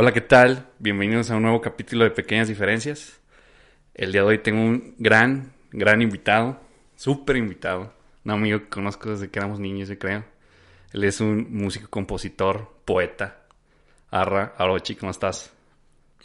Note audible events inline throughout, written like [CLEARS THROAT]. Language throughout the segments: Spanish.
Hola, ¿qué tal? Bienvenidos a un nuevo capítulo de Pequeñas Diferencias. El día de hoy tengo un gran, gran invitado, súper invitado, un amigo que conozco desde que éramos niños, yo creo. Él es un músico, compositor, poeta. Arra, Arochi, ¿cómo estás?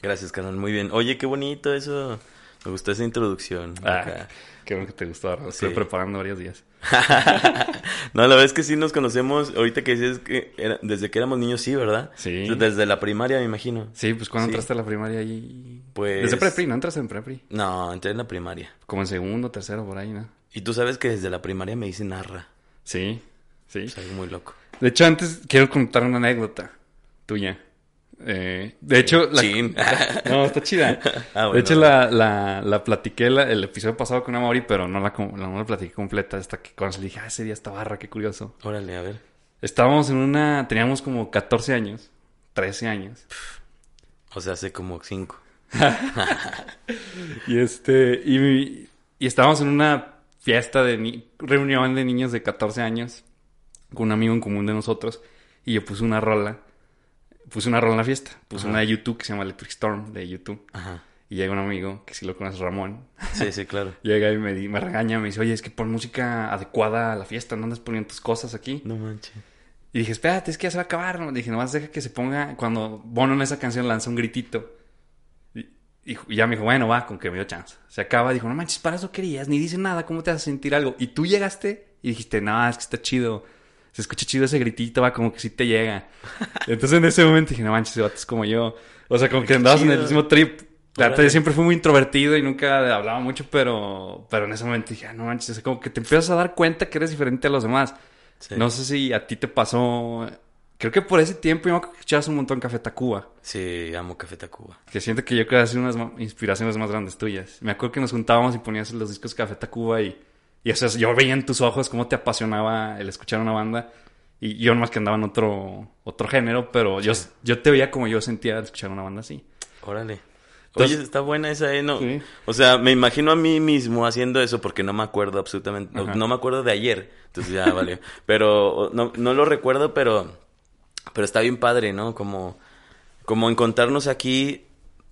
Gracias, canal, muy bien. Oye, qué bonito eso. Me gustó esa introducción. Ah, qué bueno que te gustó, Arra. Estoy Sí. preparando varios días. [LAUGHS] no, la verdad es que sí nos conocemos. Ahorita que dices que era- desde que éramos niños, sí, ¿verdad? Sí. Desde la primaria, me imagino. Sí, pues cuando Sí. entraste a la primaria ahí... Pues- Desde prepri, ¿no entras en prepri? No, entré en la primaria. Como en segundo, tercero, por ahí, ¿no? Y tú sabes que desde la primaria me dicen narra. Sí, sí. Es algo muy loco. De hecho, antes quiero contar una anécdota tuya. Eh, de hecho, la... [LAUGHS] No, está chida. [LAUGHS] Ah, bueno. De hecho, la, la, la platiqué la- el episodio pasado con Amaury, pero no la, no la platiqué completa hasta que cuando le dije, ah, ese día está barra, qué curioso. Órale, a ver. Estábamos en una, teníamos como 14 años, 13 años. O sea, hace como cinco. [LAUGHS] Y este, y, y estábamos en una fiesta de ni- reunión de niños de 14 años con un amigo en común de nosotros. Y yo puse una rola, puse una rola en la fiesta, puse Ajá. una de YouTube que se llama Electric Storm de YouTube. Ajá. Y llega un amigo, que si lo conoces, Ramón. Sí, sí, claro. [LAUGHS] Llega y me, me regaña, me dice, oye, es que pon música adecuada a la fiesta, no andas poniendo tus cosas aquí. No manches. Y dije, espérate, es que ya se va a acabar. ¿no? Dije, nomás deja que se ponga, cuando Bono en esa canción lanza un gritito. Y, y- y ya me dijo, bueno, va, con que me dio chance. Se acaba, dijo, no manches, para eso querías, ni dice nada, ¿cómo te vas a sentir algo? Y tú llegaste y dijiste, no, es que está chido. Se escucha chido ese gritito, va, como que sí te llega. Entonces en ese momento dije, no manches, vato es como yo. O sea, como que andabas en el mismo trip. La yo siempre fui muy introvertido y nunca hablaba mucho, pero, pero en ese momento dije, ah, no manches, o sea, como que te empiezas a dar cuenta que eres diferente a los demás. Sí. No sé si a ti te pasó. Creo que por ese tiempo yo me escuchabas un montón Café Tacuba. Sí, amo Café Tacuba. Que siento que yo creo que ha sido unas inspiraciones más grandes tuyas. Me acuerdo que nos juntábamos y ponías los discos Café Tacuba y, y o sea, yo veía en tus ojos cómo te apasionaba el escuchar una banda. Y yo nomás que andaba en otro, otro género, pero yo, yo te veía como yo sentía al escuchar una banda así. Órale. Entonces- Oye, está buena esa, ¿eh? No, Sí. O sea, me imagino a mí mismo haciendo eso porque no me acuerdo absolutamente. No, me acuerdo de ayer. Entonces ya vale. [LAUGHS] Pero no, no lo recuerdo, pero, pero está bien padre, ¿no? Como, como encontrarnos aquí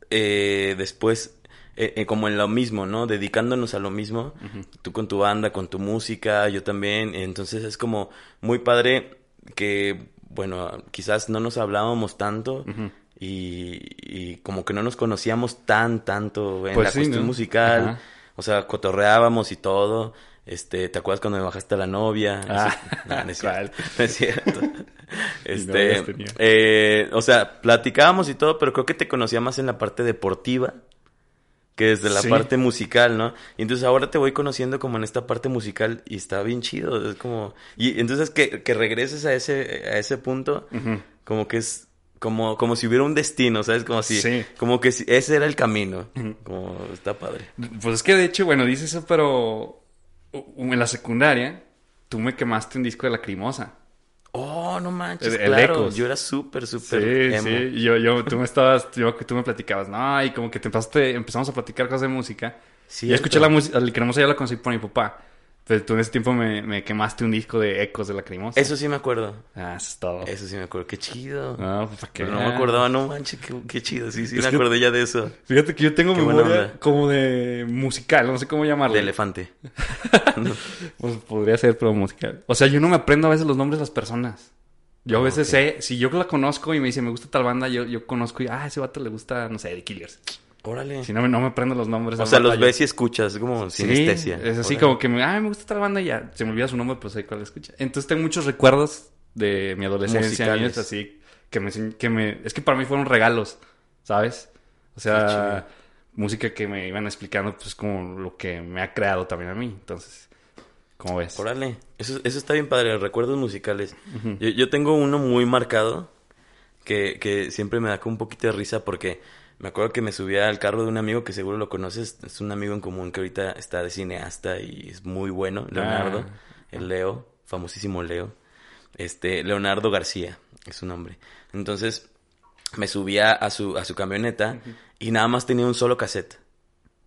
eh, después, eh, eh, como en lo mismo, ¿no? Dedicándonos a lo mismo. Tú con tu banda, con tu música, yo también. Entonces es como muy padre que, bueno, quizás no nos hablábamos tanto. Y, y como que no nos conocíamos tan, tanto en Pues la sí, cuestión ¿no? musical. Ajá. O sea, cotorreábamos y todo. Este, ¿te acuerdas cuando me bajaste a la novia? Ah, no, no es cierto. [LAUGHS] No es cierto. [LAUGHS] Este, eh, o sea, platicábamos y todo, pero creo que te conocía más en la parte deportiva que desde la Sí. parte musical, ¿no? Y entonces ahora te voy conociendo como en esta parte musical y está bien chido, es como y entonces que, que regreses a ese a ese punto como que es como como si hubiera un destino, ¿sabes? Como si Sí. como que si- ese era el camino. Como está padre. Pues es que de hecho, bueno, dices eso, pero en la secundaria tú me quemaste un disco de Lacrimosa. Oh, no manches, El- claro. Yo era súper súper Sí, emo. sí. Y Yo, yo, tú me estabas, yo tú me platicabas, no, y como que te empezaste, empezamos a platicar cosas de música. Y Cierto. escuché la música, el Lacrimosa ya la conocí por mi papá. Pero tú en ese tiempo me, me quemaste un disco de ecos de Lacrimosa. Eso sí me acuerdo. Ah, eso es todo. Eso sí me acuerdo. Qué chido. No, pues para qué. Pero no me acordaba, no manches, qué, qué chido. Sí, sí, Es me que- acordé ya de eso. Fíjate que yo tengo Qué memoria como de musical, no sé cómo llamarlo. De elefante. [LAUGHS] Pues podría ser, pero musical. O sea, yo no me aprendo a veces los nombres de las personas. Yo a Ah, veces sé, si yo la conozco y me dice, me gusta tal banda, yo, yo conozco y, ah, ese vato le gusta, no sé, The Killers. Órale. Si no, me- no me aprendo los nombres. o sea, los ves y escuchas, es como Sí, sinestesia. es así Órale. como que, me, ah, me gusta tal banda y ya. Se me olvida su nombre, pues sé cuál escucha. Entonces tengo muchos recuerdos de mi adolescencia, Musicales. niños, así, que me, que me... Es que para mí fueron regalos, ¿sabes? O sea, música que me iban explicando, pues, como lo que me ha creado también a mí. Entonces, ¿cómo ves? Órale. Eso, eso está bien padre, recuerdos musicales. yo, yo tengo uno muy marcado que, que siempre me da como un poquito de risa porque me acuerdo que me subía al carro de un amigo que seguro lo conoces. Es un amigo en común que ahorita está de cineasta y es muy bueno, Leonardo. Ah. El Leo, famosísimo Leo. Este, Leonardo García es su nombre. Entonces, me subía a su, a su camioneta y nada más tenía un solo cassette.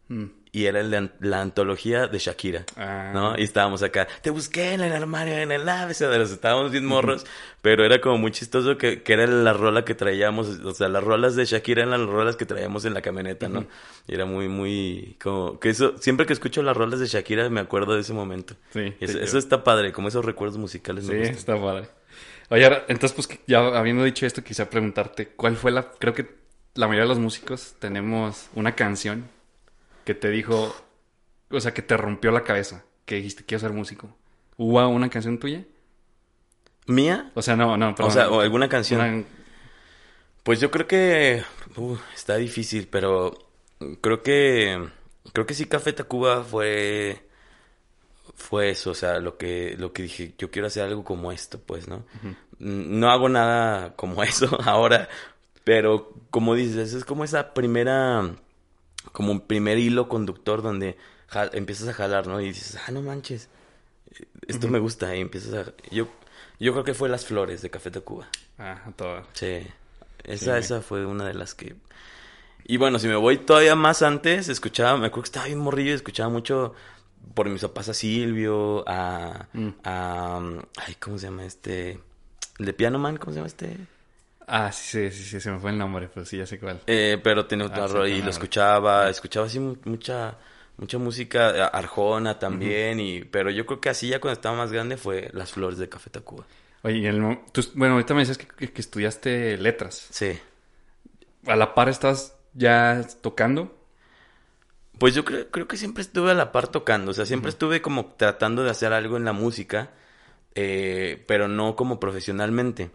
Mm. Y era el la antología de Shakira, Ah. ¿no? Y estábamos acá, te busqué en el armario, en el abecedario, estábamos bien morros, pero era como muy chistoso que, que era la rola que traíamos, o sea, las rolas de Shakira eran las rolas que traíamos en la camioneta, ¿no? Y era muy, muy, como, que eso, siempre que escucho las rolas de Shakira me acuerdo de ese momento. Sí, eso, está padre, como esos recuerdos musicales Sí, está padre. Oye, ahora, entonces, pues, ya habiendo dicho esto, quisiera preguntarte, ¿cuál fue la... Creo que la mayoría de los músicos tenemos una canción que te dijo, o sea, que te rompió la cabeza, que dijiste, quiero ser músico. ¿Hubo una canción tuya? ¿Mía? O sea, no, no, perdón. o sea, o alguna canción. Una- Pues yo creo que uh, está difícil, pero creo que creo que sí Café Tacuba fue fue eso, o sea, lo que lo que dije, yo quiero hacer algo como esto, pues, ¿no? Mm, No hago nada como [LAUGHS] eso ahora, pero como dices, es como esa primera como un primer hilo conductor donde ja- empiezas a jalar, ¿no? Y dices, "Ah, no manches. Esto me gusta y empiezas a yo yo creo que fue Las Flores de Café Tacuba. Ah, a toda. Sí, esa, Sí. esa fue una de las que... Y bueno, si me voy todavía más antes, escuchaba, me acuerdo que estaba bien morrillo y escuchaba mucho por mis papás a Silvio, a... Mm. a ay, ¿cómo se llama este? El de Piano Man, ¿cómo se llama este? Ah, sí, sí, sí, sí, se me fue el nombre, pero sí, ya sé cuál. Eh, pero tenía Ah, sí, y lo escuchaba, escuchaba así mu- mucha mucha música, a- Arjona también, y pero yo creo que así ya cuando estaba más grande fue Las Flores de Café Tacuba. Oye, y el tú- bueno, ahorita me decías que, que- que estudiaste letras. Sí. ¿A la par estás ya tocando? Pues yo creo, creo que siempre estuve a la par tocando, o sea, siempre estuve como tratando de hacer algo en la música, eh, pero no como profesionalmente.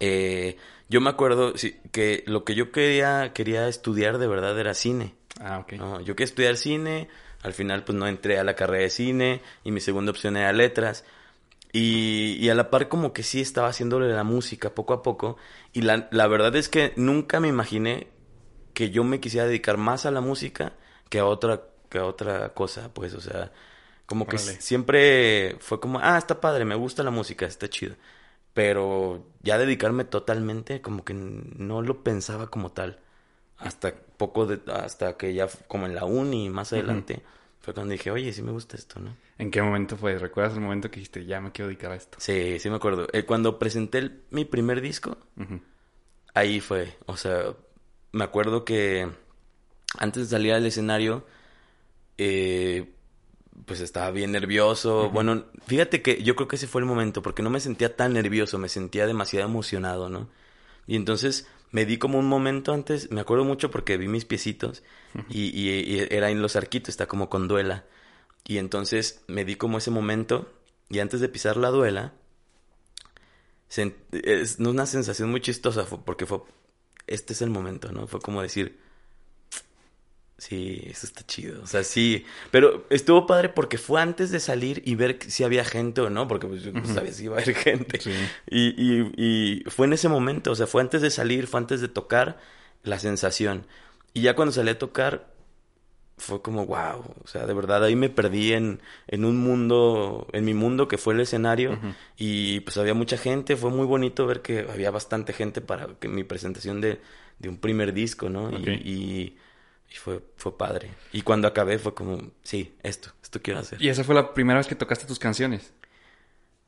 Eh, yo me acuerdo que lo que yo quería, quería estudiar de verdad era cine. Ah, ok. ¿no? Yo quería estudiar cine, al final pues no entré a la carrera de cine y mi segunda opción era letras. Y, y a la par como que sí estaba haciéndole la música poco a poco. Y la, la verdad es que nunca me imaginé que yo me quisiera dedicar más a la música que a otra, que a otra cosa, pues, o sea, como que Órale. siempre fue como, ah, está padre, me gusta la música, está chido. Pero ya dedicarme totalmente, como que no lo pensaba como tal. Hasta poco de, hasta que ya como en la uni más adelante, fue cuando dije, oye, sí me gusta esto, ¿no? ¿En qué momento fue? ¿Recuerdas el momento que dijiste, ya me quiero dedicar a esto? Sí, sí me acuerdo. Eh, cuando presenté el- mi primer disco, ahí fue. O sea, me acuerdo que antes de salir al escenario, eh, pues estaba bien nervioso. Bueno, fíjate que yo creo que ese fue el momento, porque no me sentía tan nervioso, me sentía demasiado emocionado, ¿no? Y entonces me di como un momento antes, me acuerdo mucho porque vi mis piecitos y, y- y era en los arquitos, está como con duela. Y entonces me di como ese momento y antes de pisar la duela, es una sensación muy chistosa porque fue, este es el momento, ¿no? Fue como decir, sí, eso está chido, o sea, sí, pero estuvo padre porque fue antes de salir y ver si había gente o no, porque pues, yo no sabía si iba a haber gente. Sí. Y, y, y fue en ese momento, o sea, fue antes de salir, fue antes de tocar la sensación. Y ya cuando salí a tocar, fue como, wow, o sea, de verdad ahí me perdí en, en un mundo, en mi mundo que fue el escenario. Y pues había mucha gente, fue muy bonito ver que había bastante gente para que mi presentación de, de un primer disco, ¿no? Y- Ok. Y, y fue, fue padre. Y cuando acabé fue como, sí, esto, esto quiero hacer. ¿Y esa fue la primera vez que tocaste tus canciones?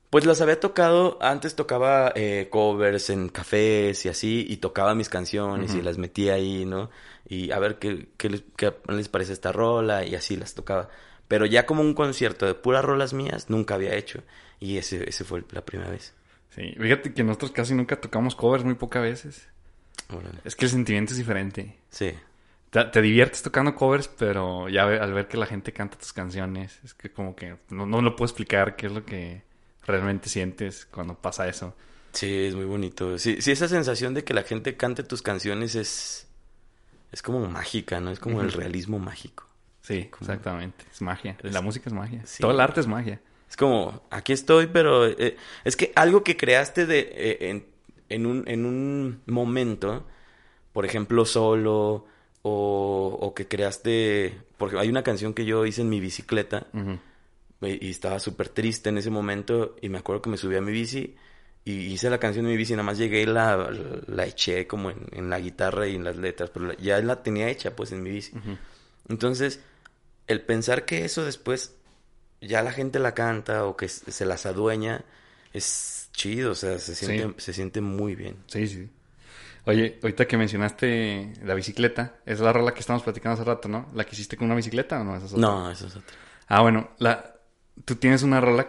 Pues las había tocado, antes tocaba eh, covers en cafés y así, y tocaba mis canciones y las metía ahí, ¿no? Y a ver qué, qué, les, qué les parece esta rola y así las tocaba. Pero ya como un concierto de puras rolas mías, nunca había hecho. Y ese, ese fue la primera vez. Sí. Fíjate que nosotros casi nunca tocamos covers, muy pocas veces. Órale. Es que el sentimiento es diferente. Sí, Te, te diviertes tocando covers, pero ya al ver que la gente canta tus canciones, es que como que no, no lo puedo explicar qué es lo que realmente sientes cuando pasa eso. sí, es muy bonito. Sí, sí, esa sensación de que la gente cante tus canciones es, es como mágica, ¿no? Es como el realismo mágico. Sí, exactamente. Es magia. Es- La música es magia. Sí. Todo el arte es magia. Es como, aquí estoy, pero eh, es que algo que creaste de, eh, en, en un, en un momento, por ejemplo, solo, o, o que creaste, porque hay una canción que yo hice en mi bicicleta y estaba súper triste en ese momento y me acuerdo que me subí a mi bici y hice la canción en mi bici, nada más llegué y la, la eché como en, en la guitarra y en las letras, pero la- ya la tenía hecha pues en mi bici. Entonces, el pensar que eso después ya la gente la canta o que se las adueña es chido, o sea, se siente, se siente muy bien. Sí, sí. Oye, ahorita que mencionaste la bicicleta, es la rola que estamos platicando hace rato, ¿no? ¿La que hiciste con una bicicleta o no? Esa es otra. No, eso es otro. Ah, bueno, la... tú tienes una rola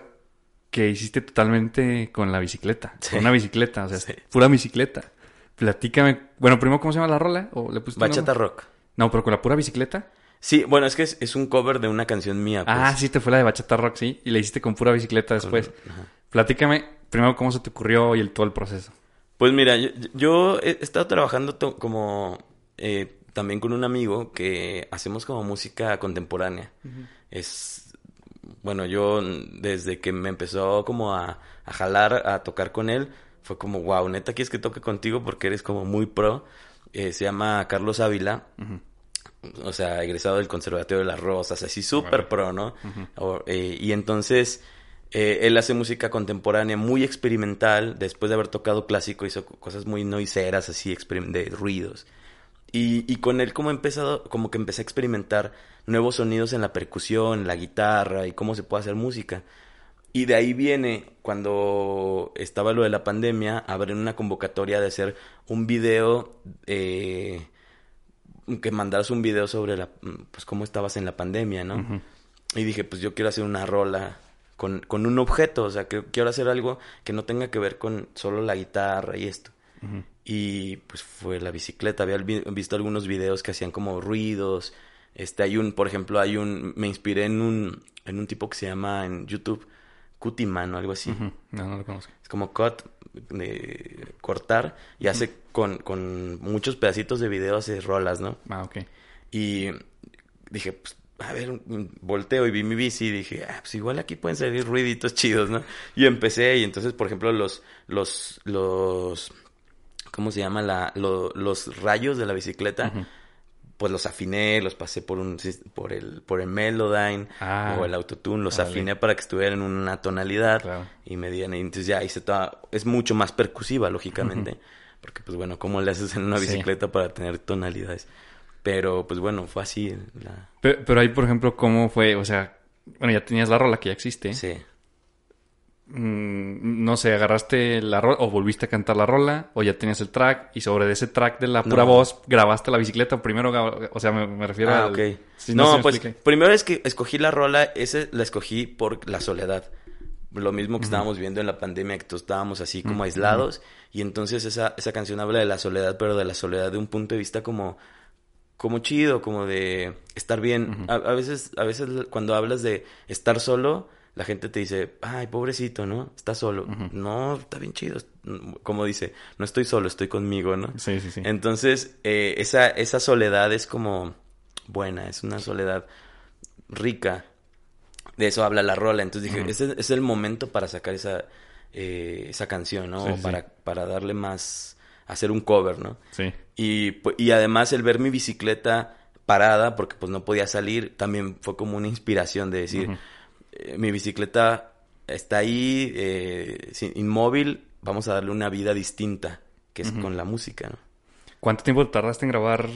que hiciste totalmente con la bicicleta. Sí. Con una bicicleta, o sea, Sí. pura bicicleta. Platícame. Bueno, primero, ¿cómo se llama la rola? ¿O le pusiste Bachata nombre? rock. No, pero con la pura bicicleta. Sí, bueno, es que es, es un cover de una canción mía. Pues. Ah, sí, te fue la de Bachata Rock, sí. Y la hiciste con pura bicicleta después. Ajá. Platícame primero cómo se te ocurrió y el, todo el proceso. Pues mira, yo, yo he estado trabajando como eh, también con un amigo que hacemos como música contemporánea. Es, bueno, yo desde que me empezó como a, a jalar a tocar con él, fue como, wow, neta, ¿quieres que toque contigo? Porque eres como muy pro. Eh, se llama Carlos Ávila. O sea, egresado del Conservatorio de las Rosas, así súper pro, ¿no? O- eh, y entonces, eh, él hace música contemporánea muy experimental. Después de haber tocado clásico, hizo co- cosas muy noiseras, así, de ruidos. Y, y con él como he empezado, como que empecé a experimentar nuevos sonidos en la percusión, la guitarra y cómo se puede hacer música. Y de ahí viene, cuando estaba lo de la pandemia, abrir una convocatoria de hacer un video, eh, que mandaras un video sobre la, pues cómo estabas en la pandemia, ¿no? Y dije, pues yo quiero hacer una rola con, con un objeto, o sea, que quiero hacer algo que no tenga que ver con solo la guitarra y esto. Y pues fue la bicicleta. Había vi- visto algunos videos que hacían como ruidos. Este, hay un, por ejemplo, hay un, me inspiré en un, en un tipo que se llama en YouTube Cutiman o algo así. No, no lo conozco. Es como cut, de cortar, y hace con, con muchos pedacitos de video, hace rolas, ¿no? Ah, ok. Y dije, pues, a ver, volteo y vi mi bici y dije, ah, pues igual aquí pueden salir ruiditos chidos, ¿no? Y empecé, y entonces, por ejemplo, los, los, los, ¿cómo se llama? La, lo- los rayos de la bicicleta, pues los afiné, los pasé por un, por el, por el Melodyne Ah. o el Autotune, los afiné para que estuvieran en una tonalidad Claro. y me dieran, y entonces ya hice toda, es mucho más percusiva, lógicamente, porque pues bueno, ¿cómo le haces en una Sí. bicicleta para tener tonalidades? Pero pues bueno, fue así la... Pero, pero ahí, por ejemplo, ¿cómo fue? O sea, bueno, ya tenías la rola que ya existe. Sí. Mm, no sé, agarraste la rola o volviste a cantar la rola o ya tenías el track y sobre ese track de la pura No. voz grabaste la bicicleta o primero, o sea, me, me refiero Ah, al- ok. Sí, no, sé si me pues primero es que escogí la rola, ese la escogí por la soledad. Lo mismo que estábamos viendo en la pandemia, que todos estábamos así como aislados. Y entonces esa, esa canción habla de la soledad, pero de la soledad de un punto de vista como, como chido, como de estar bien. a, a veces, a veces cuando hablas de estar solo, la gente te dice, ay, pobrecito, ¿no? Estás solo. No, está bien chido. Como dice, no estoy solo, estoy conmigo, ¿no? Sí, sí, sí. Entonces, eh, esa, esa soledad es como buena, es una soledad rica. De eso habla la rola. Entonces dije, ese es el momento para sacar esa, eh, esa canción, ¿no? Sí, O sí. Para, para darle más, hacer un cover, ¿no? Sí. Y, pu- y además el ver mi bicicleta parada, porque pues no podía salir, también fue como una inspiración de decir, eh, mi bicicleta está ahí, eh, inmóvil, vamos a darle una vida distinta, que es con la música, ¿no? ¿Cuánto tiempo tardaste en grabar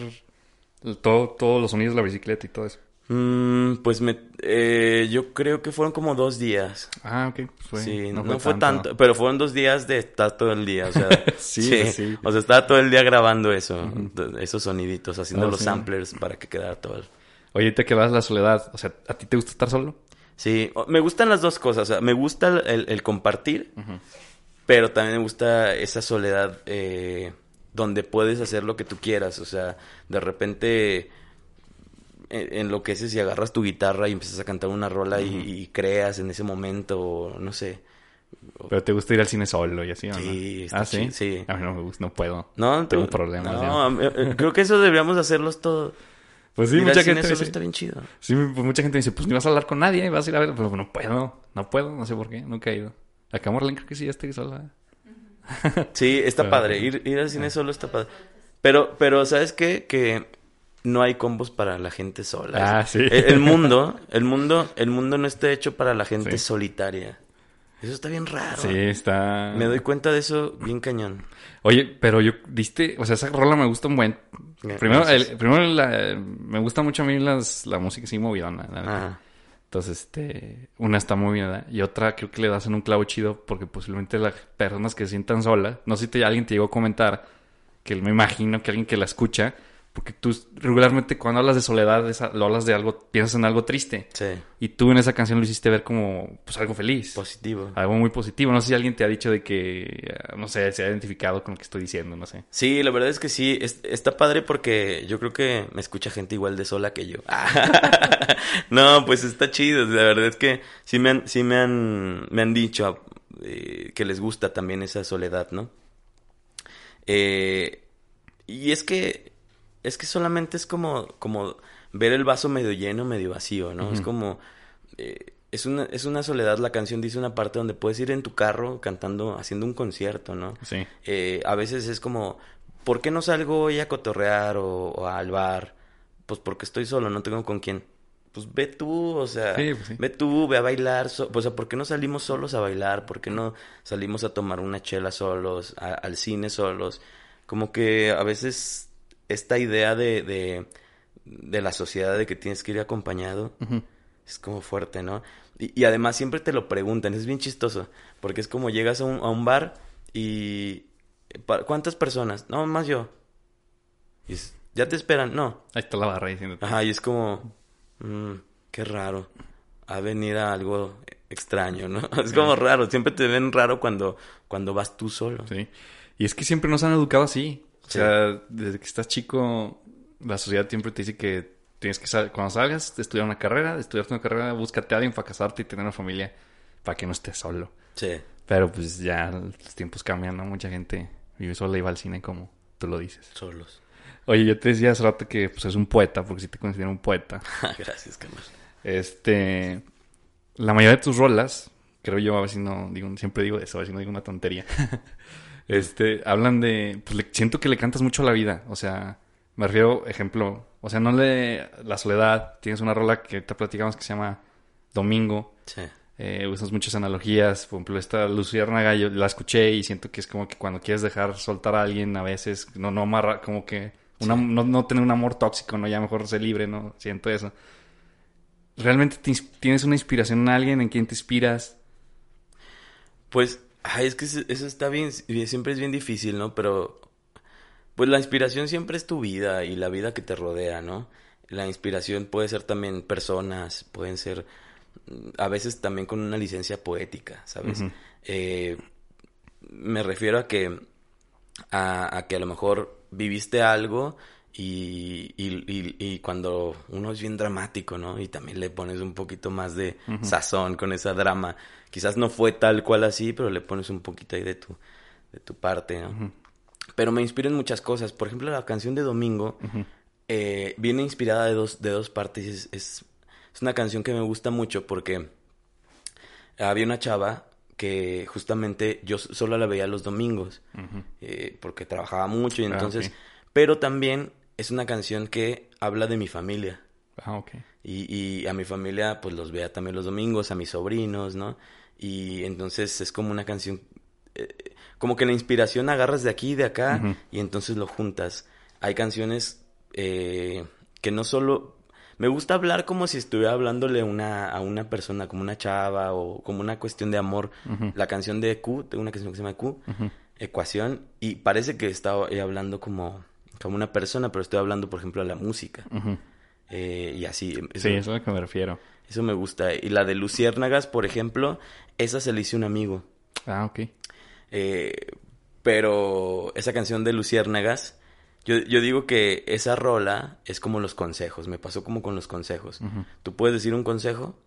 todo, todos los sonidos de la bicicleta y todo eso? Mm, pues me, eh, yo creo que fueron como dos días. Ah, ok. pues fue- sí, no, fue, tanto, pero fueron dos días de estar todo el día, o sea, [LAUGHS] Sí, pues sí. o sea, estaba todo el día grabando eso, esos soniditos, haciendo Oh, los sí. samplers para que quedara todo. el- Oye, te quedas la soledad. O sea, ¿a ti te gusta estar solo? Sí, me gustan las dos cosas, o sea, me gusta el, compartir, pero también me gusta esa soledad eh, donde puedes hacer lo que tú quieras, o sea, de repente en- enloqueces y agarras tu guitarra y empiezas a cantar una rola y, y creas en ese momento, no sé. Pero te gusta ir al cine solo y así, ¿o no? Sí, está Ah, sí. sí. A mí no me gusta, no puedo. No, Tengo problemas, No, mí- eh, creo que eso deberíamos hacerlos todos. Pues sí, Ir al mucha cine gente solo dice- está bien chido. Sí, pues mucha gente dice, pues ni vas a hablar con nadie, vas a ir a ver, pero no puedo, no puedo, no sé por qué, nunca he ido. Acá Morlen creo que sí, ya estoy sola. Sí, está Ah, padre. Ir, ir al cine solo está padre. Pero, pero, ¿sabes qué? Que no hay combos para la gente sola. Ah, sí. El, el [LAUGHS] mundo, el mundo, el mundo no está hecho para la gente Sí. solitaria. Eso está bien raro. Sí, está... Me doy cuenta de eso bien cañón. Oye, pero yo, diste, o sea, esa rola me gusta un buen, Primero, el, primero la- me gusta mucho a mí las, la música así movidona. la. Ajá. Entonces, este, una está muy bien, ¿verdad? Y otra creo que le das en un clavo chido porque posiblemente las personas que se sientan solas, no sé si te- alguien te llegó a comentar, que me imagino que alguien que la escucha, porque tú regularmente cuando hablas de soledad, esa- lo hablas de algo, piensas en algo triste. Sí. Y tú en esa canción lo hiciste ver como, pues, algo feliz. Positivo. algo muy positivo. No sé si alguien te ha dicho de que, eh, no sé, se ha identificado con lo que estoy diciendo, no sé. Sí, la verdad es que sí, es- está padre porque yo creo que me escucha gente igual de sola que yo. [LAUGHS] no, pues está chido, la verdad es que sí me han, sí me han, me han dicho eh, que les gusta también esa soledad, ¿no? Eh, y es que, es que solamente es como, como ver el vaso medio lleno, medio vacío, ¿no? Es como, eh, es una, es una soledad, la canción dice una parte donde puedes ir en tu carro cantando, haciendo un concierto, ¿no? Sí. Eh, a veces es como, ¿por qué no salgo hoy a cotorrear o, o al bar? Pues porque estoy solo, no tengo con quién. Pues ve tú, o sea, Sí, pues sí. ve tú, ve a bailar. so- o sea, ¿por qué no salimos solos a bailar? ¿Por qué no salimos a tomar una chela solos, a- al cine solos? Como que a veces esta idea de, de, de la sociedad de que tienes que ir acompañado es como fuerte, ¿no? Y, y además siempre te lo preguntan, es bien chistoso, porque es como llegas a un, a un bar y... ¿Cuántas personas? No, más yo. Y es, ¿Ya te esperan? No. Ahí está la barra diciendo. Ajá, y es como... mm, qué raro. A venir a algo extraño, ¿no? [LAUGHS] Es como raro, siempre te ven raro cuando, cuando vas tú solo. Sí. Y es que siempre nos han educado así. O Sí. sea, desde que estás chico, la sociedad siempre te dice que tienes que sal- cuando salgas, estudiar una carrera, estudiar una carrera, búscate a alguien para casarte y tener una familia para que no estés solo. Sí. Pero pues ya los tiempos cambian, ¿no? Mucha gente vive sola y va al cine como tú lo dices. Solos. Oye, yo te decía hace rato que pues es un poeta, porque sí te considero un poeta. [LAUGHS] Gracias, carnal. Este, la mayoría de tus rolas, creo yo, a ver si no digo, siempre digo eso, a ver si no digo una tontería. [LAUGHS] este, hablan de, pues le- siento que le cantas mucho a la vida, o sea, me refiero, ejemplo, o sea, no le, la soledad, tienes una rola que te platicamos que se llama Domingo, Sí. eh, usas muchas analogías, por ejemplo, esta Luciérnaga yo la escuché y siento que es como que cuando quieres dejar soltar a alguien a veces, no, no amarra, como que una- no, no tener un amor tóxico, no, ya mejor ser libre, no, siento eso. ¿Realmente te tienes una inspiración en alguien en quien te inspiras? Pues, ay, es que eso está bien, siempre es bien difícil, ¿no? Pero, pues la inspiración siempre es tu vida y la vida que te rodea, ¿no? La inspiración puede ser también personas, pueden ser, mm, a veces también con una licencia poética, ¿sabes? Eh, me refiero a que, a, a que a lo mejor viviste algo y, y, y- y cuando uno es bien dramático, ¿no? Y también le pones un poquito más de sazón con esa drama. Quizás no fue tal cual así, pero le pones un poquito ahí de tu, de tu parte, ¿no? Pero me inspira en muchas cosas. Por ejemplo, la canción de Domingo eh, viene inspirada de dos, de dos partes. Es, es, es una canción que me gusta mucho porque había una chava que justamente yo solo la veía los domingos eh, porque trabajaba mucho y Ah, entonces... Pero también es una canción que habla de mi familia. Ah, ok. Y, y a mi familia, pues los vea también los domingos, a mis sobrinos, ¿no? Y entonces es como una canción, eh, como que la inspiración agarras de aquí y de acá y entonces lo juntas. Hay canciones eh, que no solo... Me gusta hablar como si estuviera hablándole una, a una persona, como una chava o como una cuestión de amor. La canción de Q, tengo una canción que se llama Q. Ecuación, y parece que estaba hablando como, como una persona, pero estoy hablando, por ejemplo, de la música. Eh, y así. Eso, Sí, eso es a lo que me refiero. Eso me gusta. Y la de Luciérnagas, por ejemplo, esa se le hizo un amigo. Ah, ok. Eh, pero esa canción de Luciérnagas, yo, yo digo que esa rola es como los consejos. Me pasó como con los consejos. Tú puedes decir un consejo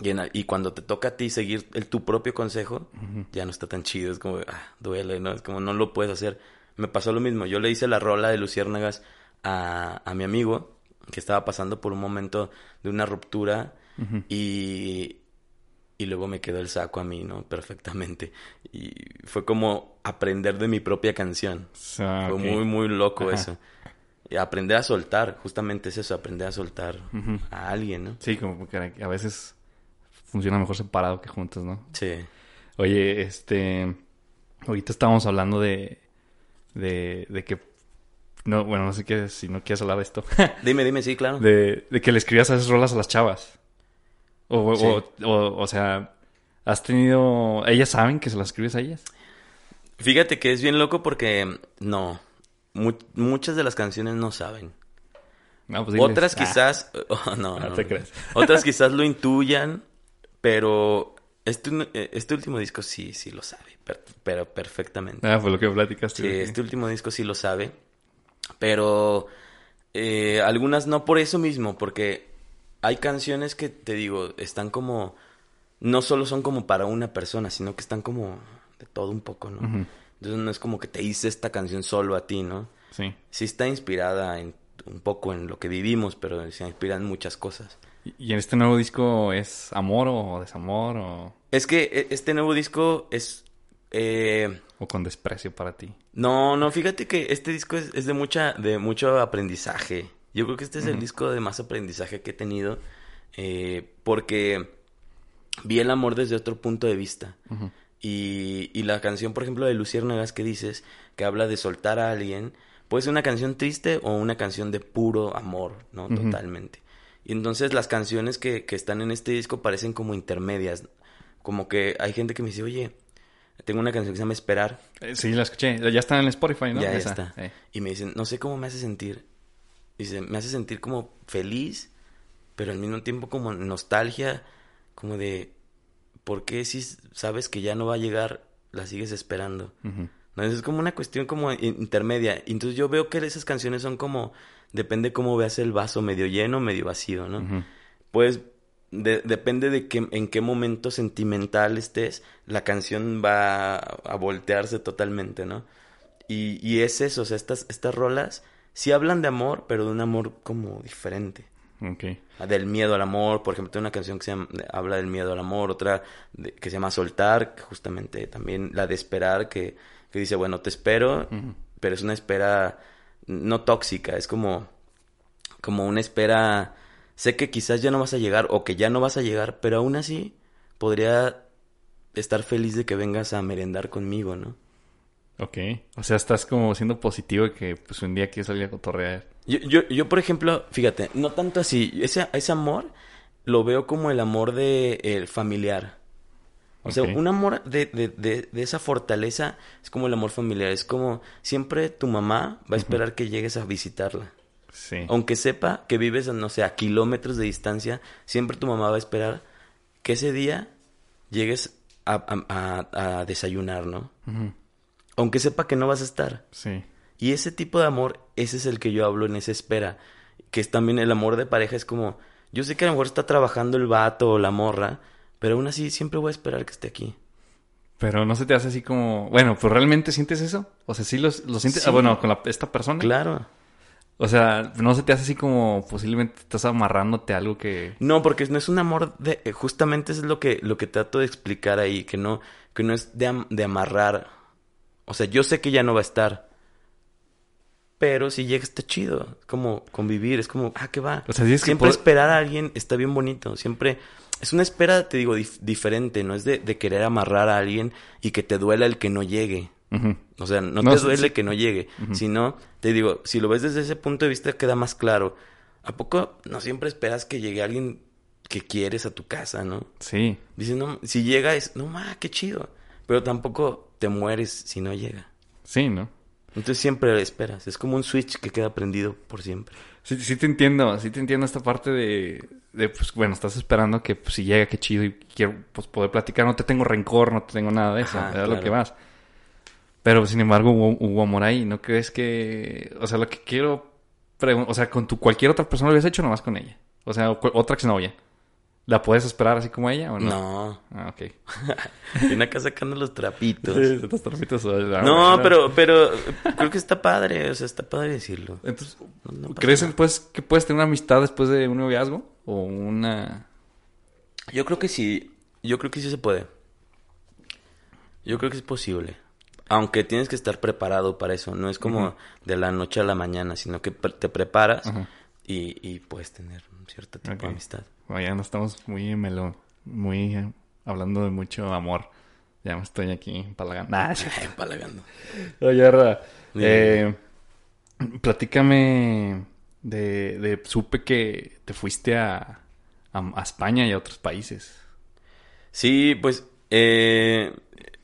y, en- y cuando te toca a ti seguir el, tu propio consejo, ya no está tan chido. Es como, ah, duele, ¿no? Es como no lo puedes hacer. Me pasó lo mismo. Yo le hice la rola de Luciérnagas a, a mi amigo que estaba pasando por un momento de una ruptura y, y luego me quedó el saco a mí, ¿no? Perfectamente. Y fue como aprender de mi propia canción. Ah, Fue muy, muy loco Ajá. eso. Y aprender a soltar, justamente es eso, aprender a soltar a alguien, ¿no? Sí, como que a veces funciona mejor separado que juntos, ¿no? Sí. Oye, este. Ahorita estábamos hablando de. De, de que no, bueno, no sé qué, si no quieres hablar de esto. [LAUGHS] Dime, dime, sí, claro. de, de que le escribías esas rolas a las chavas. O, Sí. o, o, o sea, has tenido... ¿Ellas saben que se las escribes a ellas? Fíjate que es bien loco porque no, mu- muchas de las canciones no saben. No, pues diles. Otras Ah, quizás, [LAUGHS] oh, no, No no, te no. creas. Otras [LAUGHS] quizás lo intuyan, pero este, este último disco sí, sí lo sabe, per- pero perfectamente. Ah, fue lo que platicaste. Sí, este último disco sí lo sabe, pero eh, algunas no por eso mismo, porque hay canciones que te digo, están como, no solo son como para una persona, sino que están como de todo un poco, ¿no? Entonces no es como que te hice esta canción solo a ti, ¿no? Sí. Sí está inspirada en un poco en lo que vivimos, pero se inspira en muchas cosas. ¿Y- ¿Y en este nuevo disco es amor o desamor o, Es que eh, este nuevo disco es... eh, o con desprecio para ti? No, no, fíjate que este disco es, es de mucha, de mucho aprendizaje. Yo creo que este es el disco de más aprendizaje que he tenido. eh, porque vi el amor desde otro punto de vista. Y, y la canción, por ejemplo, de Luciérnagas que dices, que habla de soltar a alguien, puede ser una canción triste o una canción de puro amor, ¿no? Totalmente. Y entonces las canciones que, que están en este disco parecen como intermedias. Como que hay gente que me dice, oye, tengo una canción que se llama Esperar. Eh, Sí, la escuché. Ya está en el Spotify, ¿no? Ya, está. Sí. Y me dicen, no sé cómo me hace sentir. Dice, me hace sentir como feliz, pero al mismo tiempo como nostalgia, como de, ¿por qué si sabes que ya no va a llegar, la sigues esperando? Ujú. No, es como una cuestión como in- intermedia. Entonces yo veo que esas canciones son como, depende cómo veas el vaso, medio lleno, medio vacío, ¿no? Ujú. Pues de- depende de qué, en qué momento sentimental estés, la canción va a, voltearse totalmente, ¿no? Y, y es eso, o sea, estas, estas rolas sí hablan de amor, pero de un amor como diferente. Ok. Del miedo al amor, por ejemplo, tengo una canción que se llama- habla del miedo al amor, otra de- que se llama Soltar, que justamente también la de esperar, que, que dice, bueno, te espero, pero es una espera no tóxica, es como, como una espera, sé que quizás ya no vas a llegar o que ya no vas a llegar, pero aún así podría estar feliz de que vengas a merendar conmigo, ¿no? Ok. O sea, estás como siendo positivo de que pues un día quieres salir a cotorrear. Yo, yo, yo, por ejemplo, fíjate, no tanto así, ese, ese amor lo veo como el amor de el familiar. O sea, un amor de, de, de, de esa fortaleza es como el amor familiar, es como siempre tu mamá va a esperar que llegues a visitarla. Sí. Aunque sepa que vives, no sé, a kilómetros de distancia, siempre tu mamá va a esperar que ese día llegues a, a- a- a desayunar, ¿no? Aunque sepa que no vas a estar. Sí. Y ese tipo de amor, ese es el que yo hablo en esa espera. Que es también el amor de pareja, es como, yo sé que a lo mejor está trabajando el vato o la morra, pero aún así siempre voy a esperar que esté aquí. Pero no se te hace así como... Bueno, pues realmente sientes eso. O sea, sí lo, lo sientes... Sí. Ah, bueno, con la- esta persona. Claro. O sea, no se te hace así como posiblemente estás amarrándote a algo que... No, porque no es un amor de... eh, Justamente eso es lo que, lo que trato de explicar ahí, que no, que no es de, am- de amarrar. O sea, yo sé que ya no va a estar. Pero si llega está chido. Es como convivir, es como, ah, ¿qué va? O sea, Siempre esperar a alguien está bien bonito. Siempre... Es una espera, te digo, dif- diferente. No es de, de querer amarrar a alguien y que te duela el que no llegue. O sea, no, No, te duele sí. que no llegue, sino, te digo, si lo ves desde ese punto de vista queda más claro. ¿A poco no siempre esperas que llegue alguien que quieres a tu casa, no? Sí. Dices, no, si llega es, no, ma, qué chido. Pero tampoco te mueres si no llega. Sí, ¿no? Entonces siempre esperas. Es como un switch que queda prendido por siempre. Sí, sí te entiendo, sí te entiendo esta parte de, de pues bueno, estás esperando que pues, si llega, qué chido y quiero pues, poder platicar, no te tengo rencor, no te tengo nada de eso, Ajá, es lo que vas. Pero sin embargo hubo, hubo amor ahí, ¿no crees que, o sea, lo que quiero o sea, con tu cualquier otra persona lo habías hecho nomás con ella? O sea, otra exnovia. ¿La puedes esperar así como ella o no? No. Ah, ok. [LAUGHS] Viene acá sacando los trapitos. Sí, trapitos, No, pero, pero creo que está padre. O sea, está padre decirlo. Entonces, No ¿crees pues, que puedes tener una amistad después de un noviazgo? ¿O una...? Yo creo que sí, yo creo que sí se puede. Yo creo que es posible. Aunque tienes que estar preparado para eso. No es como de la noche a la mañana, sino que te preparas y, y puedes tener un cierto tipo de amistad. Bueno, ya no estamos muy melón, muy eh, hablando de mucho amor. Ya me estoy aquí empalagando. [LAUGHS] Nah. Empalagando. Oye, Ra, eh, Platícame de, de... Supe que te fuiste a, a, a España y a otros países. Sí, pues eh,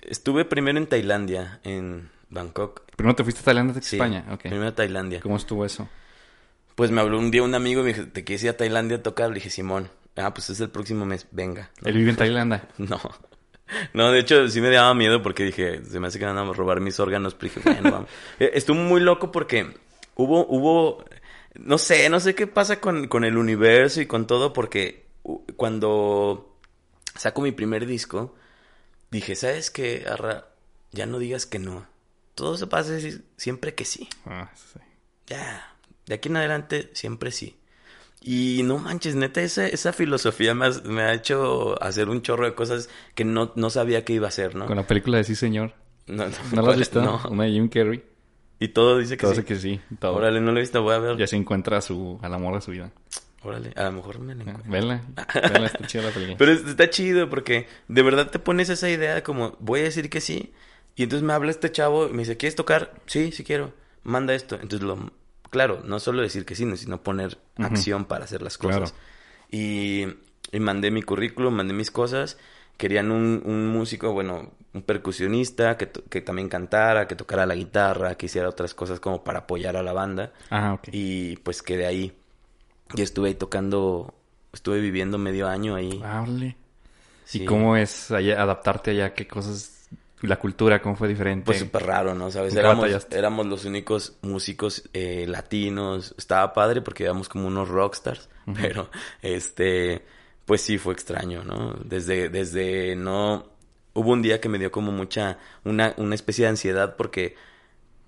estuve primero en Tailandia, en Bangkok. Primero te fuiste a Tailandia Sí, España, ok. primero a Tailandia. ¿Cómo estuvo eso? Pues me habló un día un amigo y me dijo, ¿te quieres ir a Tailandia a tocar? Le dije, Simón. Ah, pues es el próximo mes, venga. Él vive en Tailandia. [LAUGHS] No. No, de hecho sí me daba miedo porque dije, se me hace que van a robar mis órganos, pero dije, bueno, [LAUGHS] vamos. Eh, Estuvo muy loco porque hubo, hubo, no sé, no sé qué pasa con, con el universo y con todo, porque cuando saco mi primer disco, dije, ¿sabes qué, Arra? Ya no digas que no. Todo se pasa siempre que sí. Ah, sí. Ya, de aquí en adelante siempre sí. Y no manches, neta, esa, esa filosofía me ha, me ha hecho hacer un chorro de cosas que no, no sabía que iba a hacer, ¿no? Con la película de Sí, señor. No, ¿No la has visto? No. Una de Jim Carrey. Y todo dice que Todo sí. dice que sí. Todo. Órale, no lo he visto, voy a ver. Ya se encuentra a su, al amor de su vida. Órale, a lo mejor me la Ah, encuentro. Vela. Vela, está chida la película. [LAUGHS] Pero es- está chido porque de verdad te pones esa idea de como, voy a decir que sí. Y entonces me habla este chavo y me dice, ¿quieres tocar? Sí, sí quiero. Manda esto. Entonces lo... Claro, no solo decir que sí, no, sino poner acción para hacer las cosas. Claro. Y, y mandé mi currículum, mandé mis cosas. Querían un, un músico, bueno, un percusionista que, que también cantara, que tocara la guitarra, que hiciera otras cosas como para apoyar a la banda. Ah, ok. Y pues quedé ahí. Y estuve ahí tocando, estuve viviendo medio año ahí. Ah. Sí. ¿Y cómo es allá, adaptarte allá? ¿Qué cosas? La cultura, ¿cómo fue diferente? Pues súper raro, ¿no? ¿Sabes? ¿Con qué Éramos, éramos los únicos músicos eh, latinos. Estaba padre porque éramos como unos rockstars. Pero, este, pues sí fue extraño, ¿no? Desde, desde no... Hubo un día que me dio como mucha, una, una especie de ansiedad porque,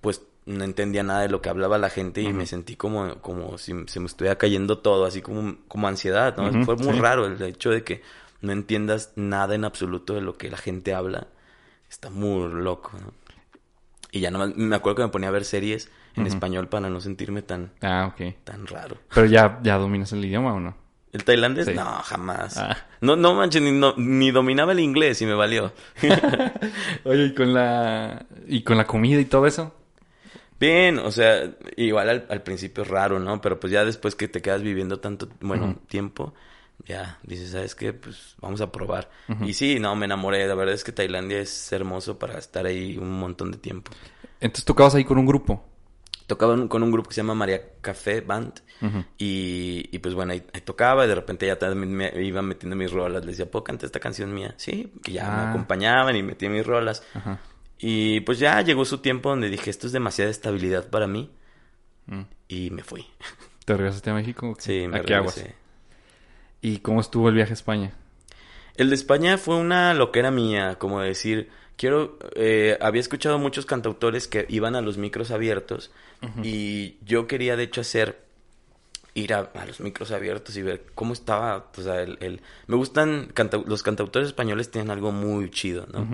pues, no entendía nada de lo que hablaba la gente y me sentí como, como si se me estuviera cayendo todo, así como, como ansiedad, ¿no? Fue muy sí. raro el hecho de que no entiendas nada en absoluto de lo que la gente habla. Está muy loco, ¿no? Y ya nomás, me acuerdo que me ponía a ver series en español para no sentirme tan, Ah, ok. tan raro. Pero ya, ya dominas el idioma o no? ¿El tailandés? Sí. No, jamás. Ah. No, no manches, ni, no- ni dominaba el inglés y me valió. [LAUGHS] Oye, ¿y con la... ¿Y con la comida y todo eso? Bien, o sea, igual al, al principio es raro, ¿no? Pero pues ya después que te quedas viviendo tanto, bueno, tiempo, ya dices, ¿sabes qué? Pues vamos a probar. Y sí, no, me enamoré. La verdad es que Tailandia es hermoso para estar ahí un montón de tiempo. Entonces tocabas ahí con un grupo. Tocaba con un grupo que se llama María Café Band. Y, y pues bueno, ahí, ahí tocaba y de repente ya también me iba metiendo mis rolas. Les decía, ¿puedo cantar esta canción mía? Sí, y ya Ah. me acompañaban y metía mis rolas. Ajá. Y pues ya llegó su tiempo donde dije, esto es demasiada estabilidad para mí. Mm. Y me fui. [LAUGHS] ¿Te regresaste a México? Sí, me ¿A qué aguas? ¿Y cómo estuvo el viaje a España? El de España fue una loquera mía, como decir, quiero, eh, había escuchado muchos cantautores que iban a los micros abiertos y yo quería de hecho hacer, ir a, a los micros abiertos y ver cómo estaba, o sea, el, el- me gustan, canta- los cantautores españoles tienen algo muy chido, ¿no?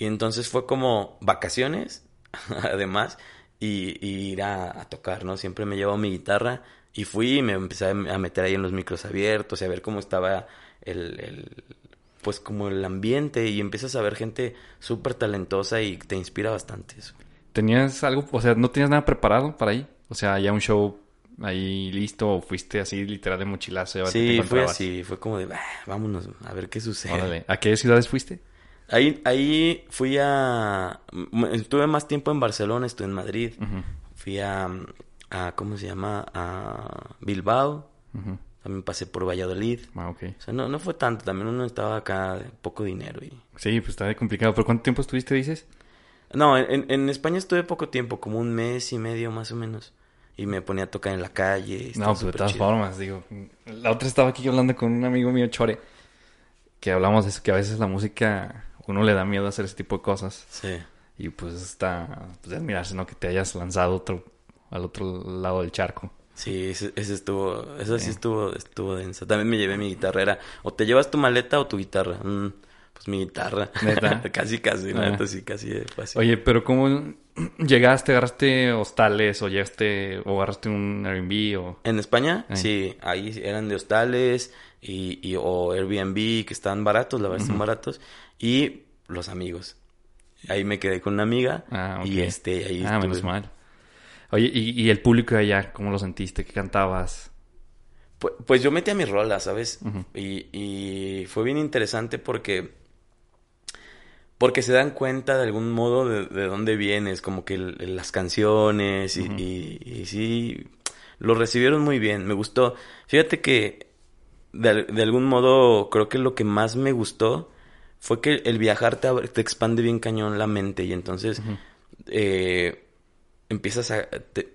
Y entonces fue como vacaciones, [LAUGHS] además, y, y ir a, a tocar, ¿no? Siempre me llevaba mi guitarra y fui y me empecé a meter ahí en los micros abiertos y a ver cómo estaba el, el- pues como el ambiente y empiezas a ver gente súper talentosa y te inspira bastante eso. ¿Tenías algo, o sea, no tenías nada preparado para ahí? O sea, ya un show ahí listo o fuiste así literal de mochilazo Sí, fue así, fue como de, "Bah, vámonos, a ver qué sucede. Órale. ¿A qué ciudades fuiste? Ahí, ahí fui a, estuve más tiempo en Barcelona, estuve en Madrid, fui a, a, ¿cómo se llama? A Bilbao, también pasé por Valladolid. Ah, ok. O sea, no, no fue tanto, también uno estaba acá de poco dinero y... Sí, pues está complicado. ¿Pero cuánto tiempo estuviste, dices? No, en, en España estuve poco tiempo, como un mes y medio más o menos. Y me ponía a tocar en la calle. estaba No, pues de todas chido. formas, digo. La otra estaba aquí hablando con un amigo mío, Chore, que hablamos de eso, que a veces la música, uno le da miedo hacer ese tipo de cosas. Sí. Y pues está, pues de admirarse, ¿no? Que te hayas lanzado otro, al otro lado del charco. Sí, ese, ese estuvo, eso sí Sí. estuvo, estuvo denso. También me llevé mi guitarra, era, o te llevas tu maleta o tu guitarra. Mm, pues mi guitarra. ¿Neta? [LAUGHS] casi, casi, la Ah. neta sí, casi así. Oye, pero ¿cómo llegaste? ¿Agarraste hostales o llegaste o agarraste un Airbnb o...? En España, Eh. sí, ahí eran de hostales y, y- o Airbnb que estaban baratos, la verdad están baratos, y los amigos. Ahí me quedé con una amiga Ah, ok. y este, ahí Ah, menos estuve- mal. Oye, ¿y, y el público de allá, cómo lo sentiste? ¿Qué cantabas? Pues, pues yo metí a mi rola, ¿sabes? Y, y fue bien interesante porque... Porque se dan cuenta de algún modo de, de dónde vienes, como que el- las canciones y, y- y sí, lo recibieron muy bien, me gustó. Fíjate que de, de algún modo creo que lo que más me gustó fue que el viajar te, abre- te expande bien cañón la mente y entonces eh, empiezas a... te-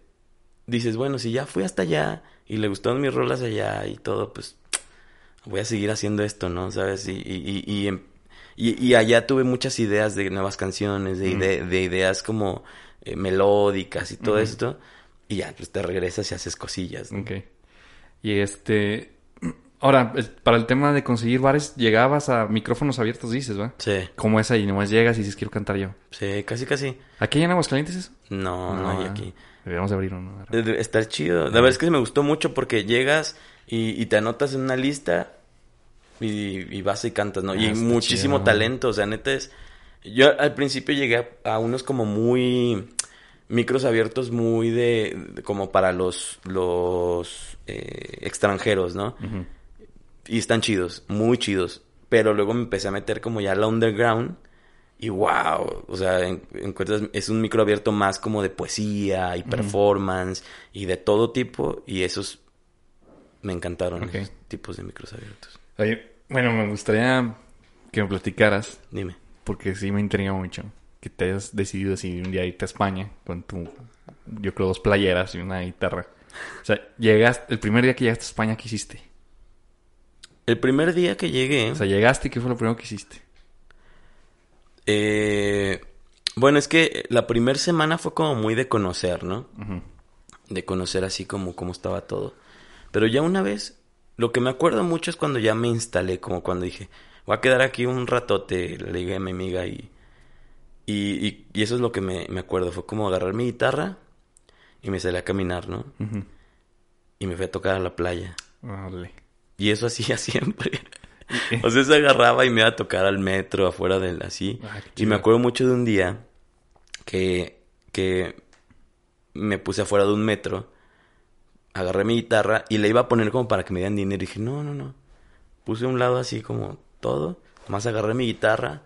dices, bueno, si ya fui hasta allá y le gustaron mis rolas allá y todo, pues voy a seguir haciendo esto, ¿no? ¿Sabes? Y, y, y, y, em- y- allá tuve muchas ideas de nuevas canciones, de, de ideas como eh, melódicas y todo esto. Y ya, pues te regresas y haces cosillas. ¿no? Ok. Y este... Ahora, para el tema de conseguir bares, llegabas a micrófonos abiertos, dices, ¿va? Sí, ¿Cómo es ahí? Nomás llegas y dices, quiero cantar yo. sí, casi, casi. ¿Aquí en Aguascalientes eso? No, no, hay aquí. Deberíamos de abrir uno. Eh, de- Está chido. La verdad es que me gustó mucho porque llegas y, y te anotas en una lista y, y vas y cantas, ¿no? Ah, y muchísimo chido. talento, o sea, neta es... Yo al principio llegué a, a unos como muy... Micros abiertos muy de... de- como para los... los... eh, extranjeros, ¿no? Ujú. Y están chidos, muy chidos. Pero luego me empecé a meter como ya la underground. Y wow, o sea, en- encuentras, es un micro abierto más como de poesía y performance y de todo tipo. Y esos me encantaron, Ok. esos tipos de micros abiertos. Oye, bueno, me gustaría que me platicaras, Dime. porque sí me intriga mucho, que te hayas decidido así un día irte a España con tu, yo creo, dos playeras y una guitarra. O sea, llegaste, el primer día que llegaste a España, ¿qué hiciste? El primer día que llegué, O sea, llegaste y ¿qué fue lo primero que hiciste? eh, bueno, es que la primera semana fue como muy de conocer, ¿no? De conocer así como cómo estaba todo. Pero ya una vez, lo que me acuerdo mucho es cuando ya me instalé, como cuando dije, voy a quedar aquí un ratote, le dije a mi amiga y, y, y, y eso es lo que me, me acuerdo, fue como agarrar mi guitarra y me salí a caminar, ¿no? Y me fui a tocar a la playa. Órale. Y eso hacía [LAUGHS] siempre. o sea, se agarraba y me iba a tocar al metro afuera del así. Ah, y me acuerdo mucho de un día que, que me puse afuera de un metro, agarré mi guitarra y le iba a poner como para que me dieran dinero. Y dije, no, no, no. Puse a un lado así como todo. Más agarré mi guitarra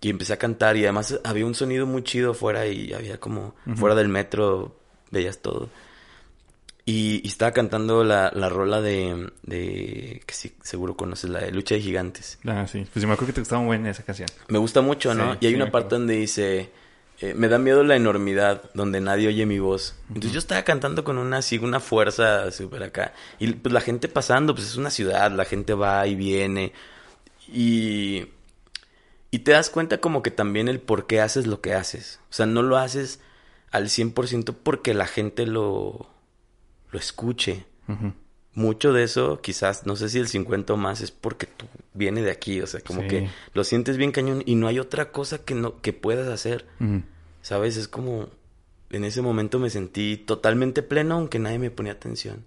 y empecé a cantar. Y además había un sonido muy chido afuera y había como fuera del metro, veías todo. Y, y estaba cantando la, la rola de, de, que sí, seguro conoces, la de Lucha de Gigantes. Ah, sí. Pues sí, me acuerdo que te gustaba muy bien esa canción. Me gusta mucho, ¿no? Sí, y hay sí, una parte donde dice, eh, me da miedo la enormidad, donde nadie oye mi voz. Entonces yo estaba cantando con una así, una fuerza súper acá. Y pues la gente pasando, pues es una ciudad, la gente va y viene. Y, y te das cuenta como que también el por qué haces lo que haces. O sea, no lo haces al 100% porque la gente lo, lo escuche. Mucho de eso, quizás, no sé si el 50 o más, es porque tú viene de aquí, o sea, como Sí. que lo sientes bien cañón y no hay otra cosa que no que puedas hacer. ¿sabes? Es como en ese momento me sentí totalmente pleno aunque nadie me ponía atención.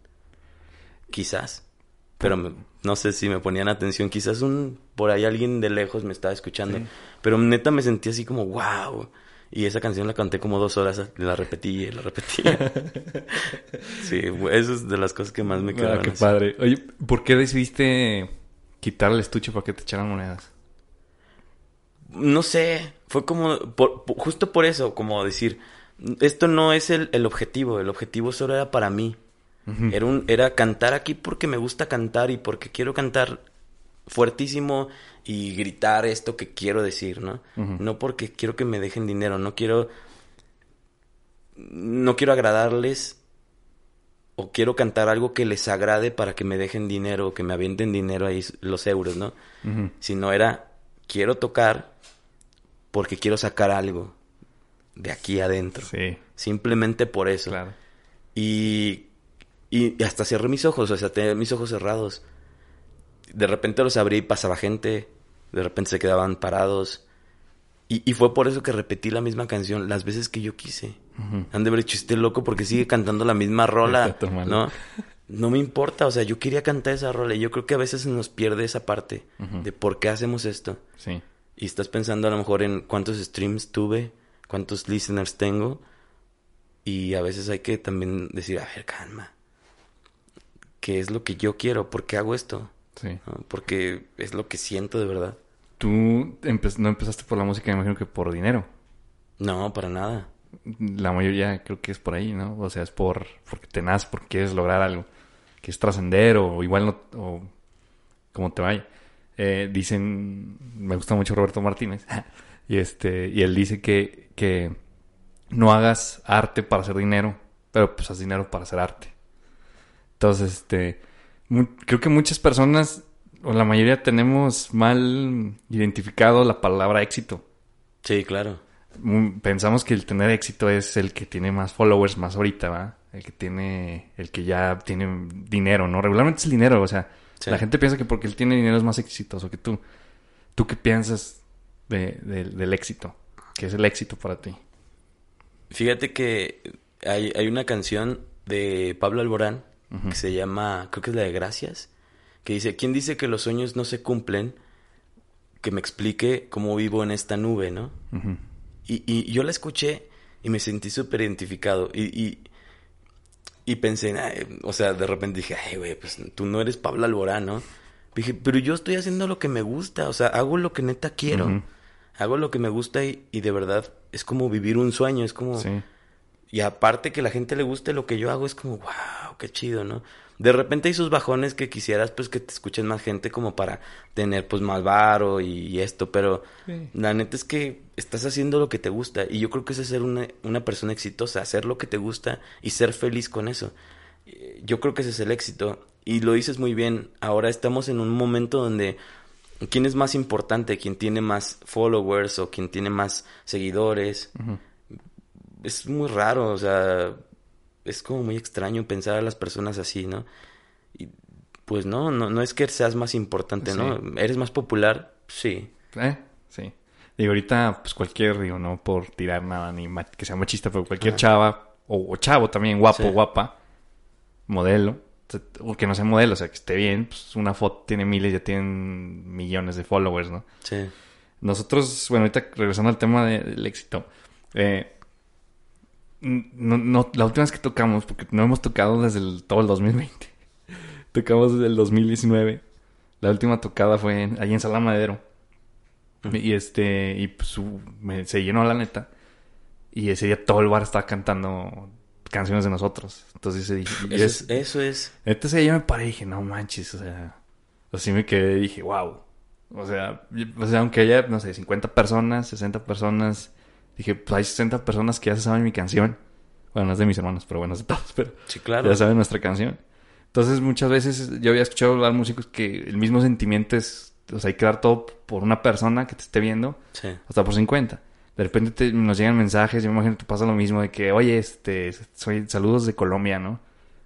Quizás, pero me- no sé si me ponían atención, quizás un por ahí alguien de lejos me estaba escuchando, Sí. pero neta me sentí así como wow. Y esa canción la canté como dos horas, la repetí y la repetí. [LAUGHS] sí, eso es de las cosas que más me Ah, quedaron. qué así. padre. Oye, ¿por qué decidiste quitar el estuche para que te echaran monedas? No sé, fue como, por- por- justo por eso, como decir, esto no es el, el objetivo, el objetivo solo era para mí. Era, un, era cantar aquí porque me gusta cantar y porque quiero cantar fuertísimo y gritar esto que quiero decir, ¿no? No porque quiero que me dejen dinero, no quiero, no quiero agradarles o quiero cantar algo que les agrade para que me dejen dinero o que me avienten dinero ahí los euros, ¿no? Sino era quiero tocar porque quiero sacar algo de aquí adentro. Sí, Simplemente por eso. claro. Y, y hasta cerré mis ojos, o sea, tenía mis ojos cerrados. De repente los abrí y pasaba gente, de repente se quedaban parados. Y, y fue por eso que repetí la misma canción las veces que yo quise. Han de haber hecho este loco porque sigue cantando la misma rola. [LAUGHS] ¿no? No me importa, o sea, yo quería cantar esa rola y yo creo que a veces se nos pierde esa parte de por qué hacemos esto. Sí. Y estás pensando a lo mejor en cuántos streams tuve, cuántos listeners tengo. Y a veces hay que también decir, a ver, calma. ¿Qué es lo que yo quiero? ¿Por qué hago esto? Sí. ¿No? Porque es lo que siento de verdad. Tú empe- no empezaste por la música, me imagino que por dinero. No, para nada. La mayoría creo que es por ahí, ¿no? O sea, es por porque te naces, porque quieres lograr algo. Que es trascender o igual no... O como te vaya. Eh, dicen... Me gusta mucho Roberto Martínez. [LAUGHS] y este... Y él dice que... Que no hagas arte para hacer dinero. Pero pues haz dinero para hacer arte. Entonces, este... creo que muchas personas... O la mayoría tenemos mal identificado la palabra éxito. Sí, claro. Mm, pensamos que el tener éxito es el que tiene más followers más ahorita, ¿va? El que tiene, el que ya tiene dinero, ¿no? Regularmente es el dinero, o sea, Sí. la gente piensa que porque él tiene dinero es más exitoso que tú. ¿Tú qué piensas de- de- del éxito? ¿Qué es el éxito para ti? Fíjate que hay, hay una canción de Pablo Alborán que se llama, creo que es la de Gracias, que dice, ¿quién dice que los sueños no se cumplen? Que me explique cómo vivo en esta nube, ¿no? Y, y yo la escuché y me sentí súper identificado. Y, y, y pensé, "Ay", o sea, de repente dije, ay, güey, pues tú no eres Pablo Alborán, ¿no? Dije, pero yo estoy haciendo lo que me gusta, o sea, hago lo que neta quiero. Hago lo que me gusta y, y de verdad es como vivir un sueño, es como... Sí. Y aparte que la gente le guste lo que yo hago, es como, wow, qué chido, ¿no? De repente hay sus bajones que quisieras, pues, que te escuchen más gente como para tener, pues, más varo y, y esto, pero Sí. la neta es que estás haciendo lo que te gusta y yo creo que eso es ser una, una persona exitosa, hacer lo que te gusta y ser feliz con eso. Eh, Yo creo que ese es el éxito y lo dices muy bien, ahora estamos en un momento donde quién es más importante, quién tiene más followers o quién tiene más seguidores es muy raro, o sea, es como muy extraño pensar a las personas así, ¿no? Y pues no, no, no es que seas más importante, ¿no? Eres más popular, sí. ¿Eh? Sí. Digo, ahorita, pues cualquier, digo, no por tirar nada ni que sea machista, pero cualquier Ajá. chava, o, o chavo también, guapo, Sí. guapa, modelo, o que no sea modelo, o sea, que esté bien, pues una foto tiene miles, ya tienen millones de followers, ¿no? Sí. Nosotros, bueno, ahorita regresando al tema de- del éxito, eh, no, no, la última vez que tocamos, porque no hemos tocado desde el- todo el 2020, [LAUGHS] tocamos desde el 2019. La última tocada fue en- ahí en Sala Madero. Y este, y pues su- me- se llenó la neta. Y ese día todo el bar estaba cantando canciones de nosotros. Entonces dije, Eso es- es, eso es. Ese día me paré y dije, no manches, o sea, así me quedé y dije, wow. O sea, o sea, aunque haya, no sé, 50 personas, 60 personas, dije, pues hay 60 personas que ya se saben mi canción. Bueno, no es de mis hermanos, pero bueno, es de todos, pero Sí, claro. ya saben nuestra canción. Entonces, muchas veces yo había escuchado hablar músicos que el mismo sentimiento es, o sea, hay que dar todo por una persona que te esté viendo, Sí. hasta por 50. De repente te- nos llegan mensajes, yo me imagino que te pasa lo mismo, de que, oye, este, soy saludos de Colombia, ¿no?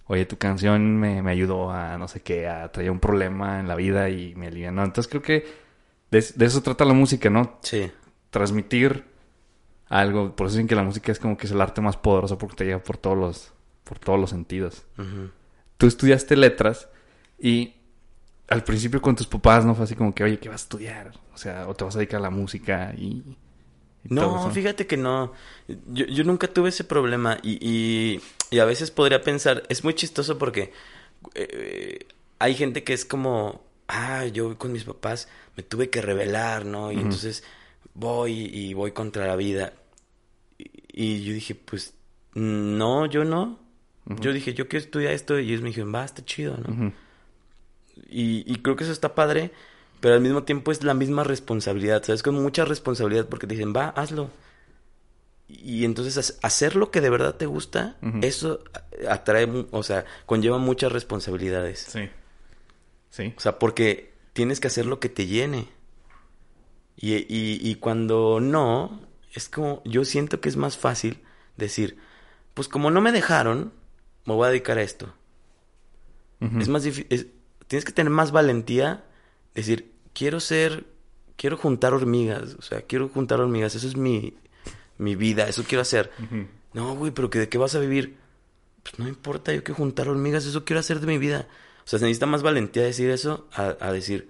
Oye, tu canción me, me ayudó a, no sé qué, a traer un problema en la vida y me alivianó. Entonces creo que de, de eso trata la música, ¿no? Sí. Transmitir algo. Por eso dicen que la música es como que es el arte más poderoso porque te llega por todos los, por todos los sentidos. Ujú. Tú estudiaste letras y al principio con tus papás no fue así como que, oye, ¿qué vas a estudiar? O sea, o te vas a dedicar a la música y... y todo No, eso. fíjate que no. Yo, yo nunca tuve ese problema y, y, y a veces podría pensar, es muy chistoso porque eh, hay gente que es como, ah, yo con mis papás me tuve que rebelar, ¿no? Y entonces voy y voy contra la vida. Y, yo dije, pues, no, yo no. Yo dije, yo quiero estudiar esto y ellos me dijeron, va, está chido, ¿no? Y, y creo que eso está padre, pero al mismo tiempo es la misma responsabilidad, ¿sabes? Con mucha responsabilidad porque te dicen, va, hazlo. Y entonces ha- hacer lo que de verdad te gusta, eso atrae, o sea, conlleva muchas responsabilidades. Sí. Sí. O sea, porque tienes que hacer lo que te llene. Y, y, y cuando no, es como, yo siento que es más fácil decir, pues como no me dejaron, me voy a dedicar a esto. Es más difícil. Tienes que tener más valentía. Decir, quiero ser. Quiero juntar hormigas. O sea, quiero juntar hormigas. Eso es mi, mi vida. Eso quiero hacer. No, güey, pero que ¿de qué vas a vivir? Pues no importa, yo quiero juntar hormigas. Eso quiero hacer de mi vida. O sea, se necesita más valentía decir eso a, a decir,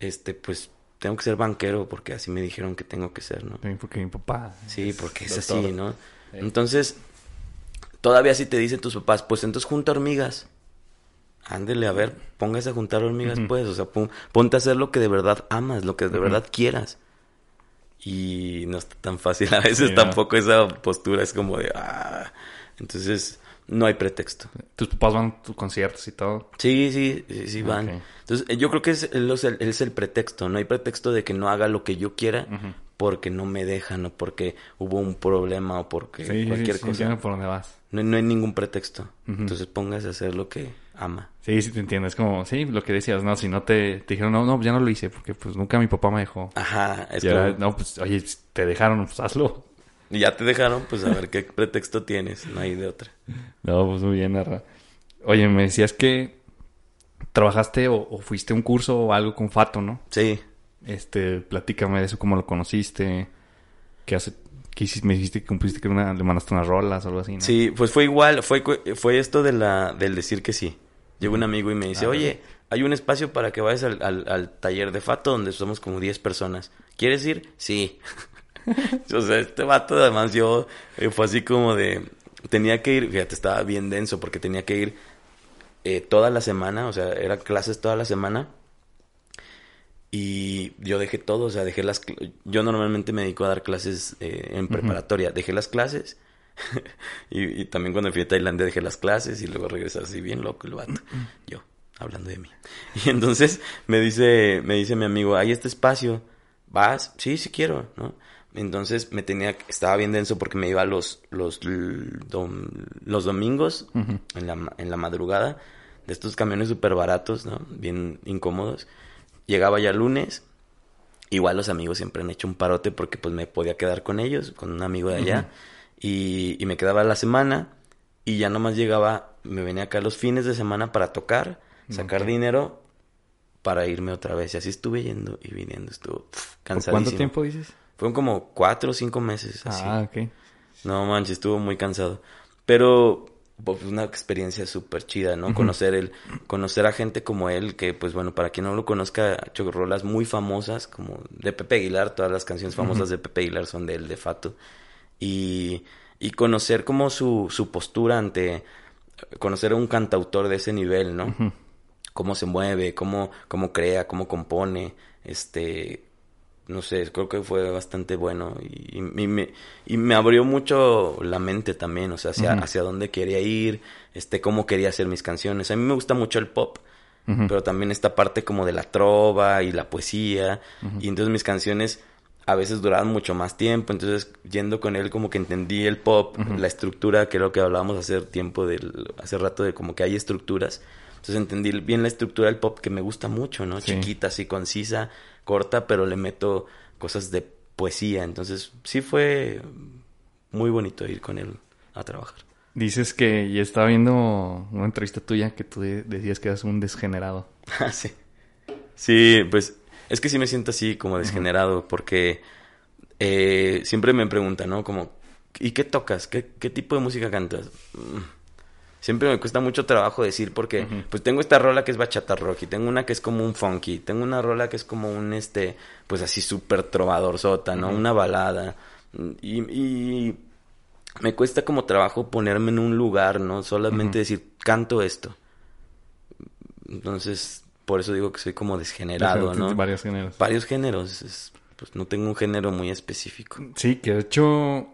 este, pues tengo que ser banquero porque así me dijeron que tengo que ser, ¿no? También porque mi papá. Sí, porque es doctor. así, ¿no? Sí. Entonces, Todavía si te dicen tus papás, pues entonces junta hormigas. Ándele, a ver, póngase a juntar hormigas, pues. O sea, ponte a hacer lo que de verdad amas, lo que de verdad quieras. Y no está tan fácil a veces tampoco esa postura. Es como de, ah. Entonces, no hay pretexto. ¿Tus papás van a tus conciertos y todo? Sí, sí, sí, van. Entonces, yo creo que es, es, el, pretexto. No hay pretexto de que no haga lo que yo quiera porque no me dejan o porque hubo un problema o porque cualquier cosa. por dónde vas. No, no hay ningún pretexto. Entonces, póngase a hacer lo que ama. Sí, sí te entiendo. Es como, sí, lo que decías, no, si no te, te dijeron, no, no, ya no lo hice porque pues nunca mi papá me dejó. Ajá, es como... no, pues, oye, te dejaron, pues hazlo. Y ya te dejaron, pues a ver qué [LAUGHS] pretexto tienes, no hay de otra. No, pues muy bien, Narra. Oye, me decías que trabajaste o, fuiste a un curso o algo con Fato, ¿no? Sí. Este, platícame de eso, cómo lo conociste, qué hace, me dijiste que cumpliste que una, le mandaste unas rolas o algo así, ¿no? Sí, pues fue igual, fue, fue esto de la, del decir que sí. Llegó un amigo y me dice, ah, oye, hay un espacio para que vayas al, al, taller de Fato donde somos como 10 personas. ¿Quieres ir? Sí. [LAUGHS] [LAUGHS] o sea, este vato además yo eh, fue así como de, tenía que ir, fíjate, estaba bien denso porque tenía que ir eh, toda la semana, o sea, eran clases toda la semana. Y yo dejé todo, o sea, dejé las... Yo normalmente me dedico a dar clases eh, en preparatoria. Dejé las clases [LAUGHS] y, también cuando fui a Tailandia dejé las clases y luego regresé así bien loco el vato. Yo, hablando de mí. [LAUGHS] Y entonces me dice, me dice mi amigo, hay este espacio, ¿vas? Sí, sí quiero, ¿no? Entonces me tenía, estaba bien denso porque me iba los, los, los domingos en, la, en la madrugada de estos camiones súper baratos, ¿no? Bien incómodos. Llegaba ya lunes, igual los amigos siempre han hecho un parote porque pues me podía quedar con ellos, con un amigo de allá y, y, me quedaba la semana y ya nomás llegaba, me venía acá los fines de semana para tocar, sacar dinero para irme otra vez. Y así estuve yendo y viniendo, estuvo cansadísimo. ¿Cuánto tiempo dices? Fueron como cuatro o cinco meses. Así. Ah, ok. No manches, estuvo muy cansado. Pero pues una experiencia súper chida, ¿no? Conocer el, conocer a gente como él, que pues bueno, para quien no lo conozca, ha hecho rolas muy famosas, como de Pepe Aguilar, todas las canciones famosas de Pepe Aguilar son de él, de Fato y, y conocer como su, su postura ante, conocer a un cantautor de ese nivel, ¿no? Cómo se mueve, cómo, cómo crea, cómo compone, este, no sé, creo que fue bastante bueno y, me, y me abrió mucho la mente también, o sea, hacia, hacia dónde quería ir, este, cómo quería hacer mis canciones. A mí me gusta mucho el pop, pero también esta parte como de la trova y la poesía, y entonces mis canciones a veces duraban mucho más tiempo, entonces yendo con él como que entendí el pop, la estructura, que es lo que hablábamos hace tiempo, del, hace rato de como que hay estructuras, entonces entendí bien la estructura del pop que me gusta mucho, ¿no? Chiquita, así concisa, corta, pero le meto cosas de poesía, entonces sí fue muy bonito ir con él a trabajar. Dices que ya estaba viendo una entrevista tuya que tú decías que eras un desgenerado. [LAUGHS] Ah, sí. Sí, pues es que sí me siento así como desgenerado porque eh, siempre me preguntan, ¿no? Como, ¿y qué tocas? ¿Qué, qué tipo de música cantas? Mm. Siempre me cuesta mucho trabajo decir porque pues tengo esta rola que es bachata rock y tengo una que es como un funky, tengo una rola que es como un este pues así súper trovador sota, ¿no? Una balada. Y, y me cuesta como trabajo ponerme en un lugar, ¿no? Solamente decir, canto esto. Entonces, por eso digo que soy como desgenerado, ¿no? Varios géneros. Varios géneros. pues no tengo un género muy específico. Sí, que de hecho,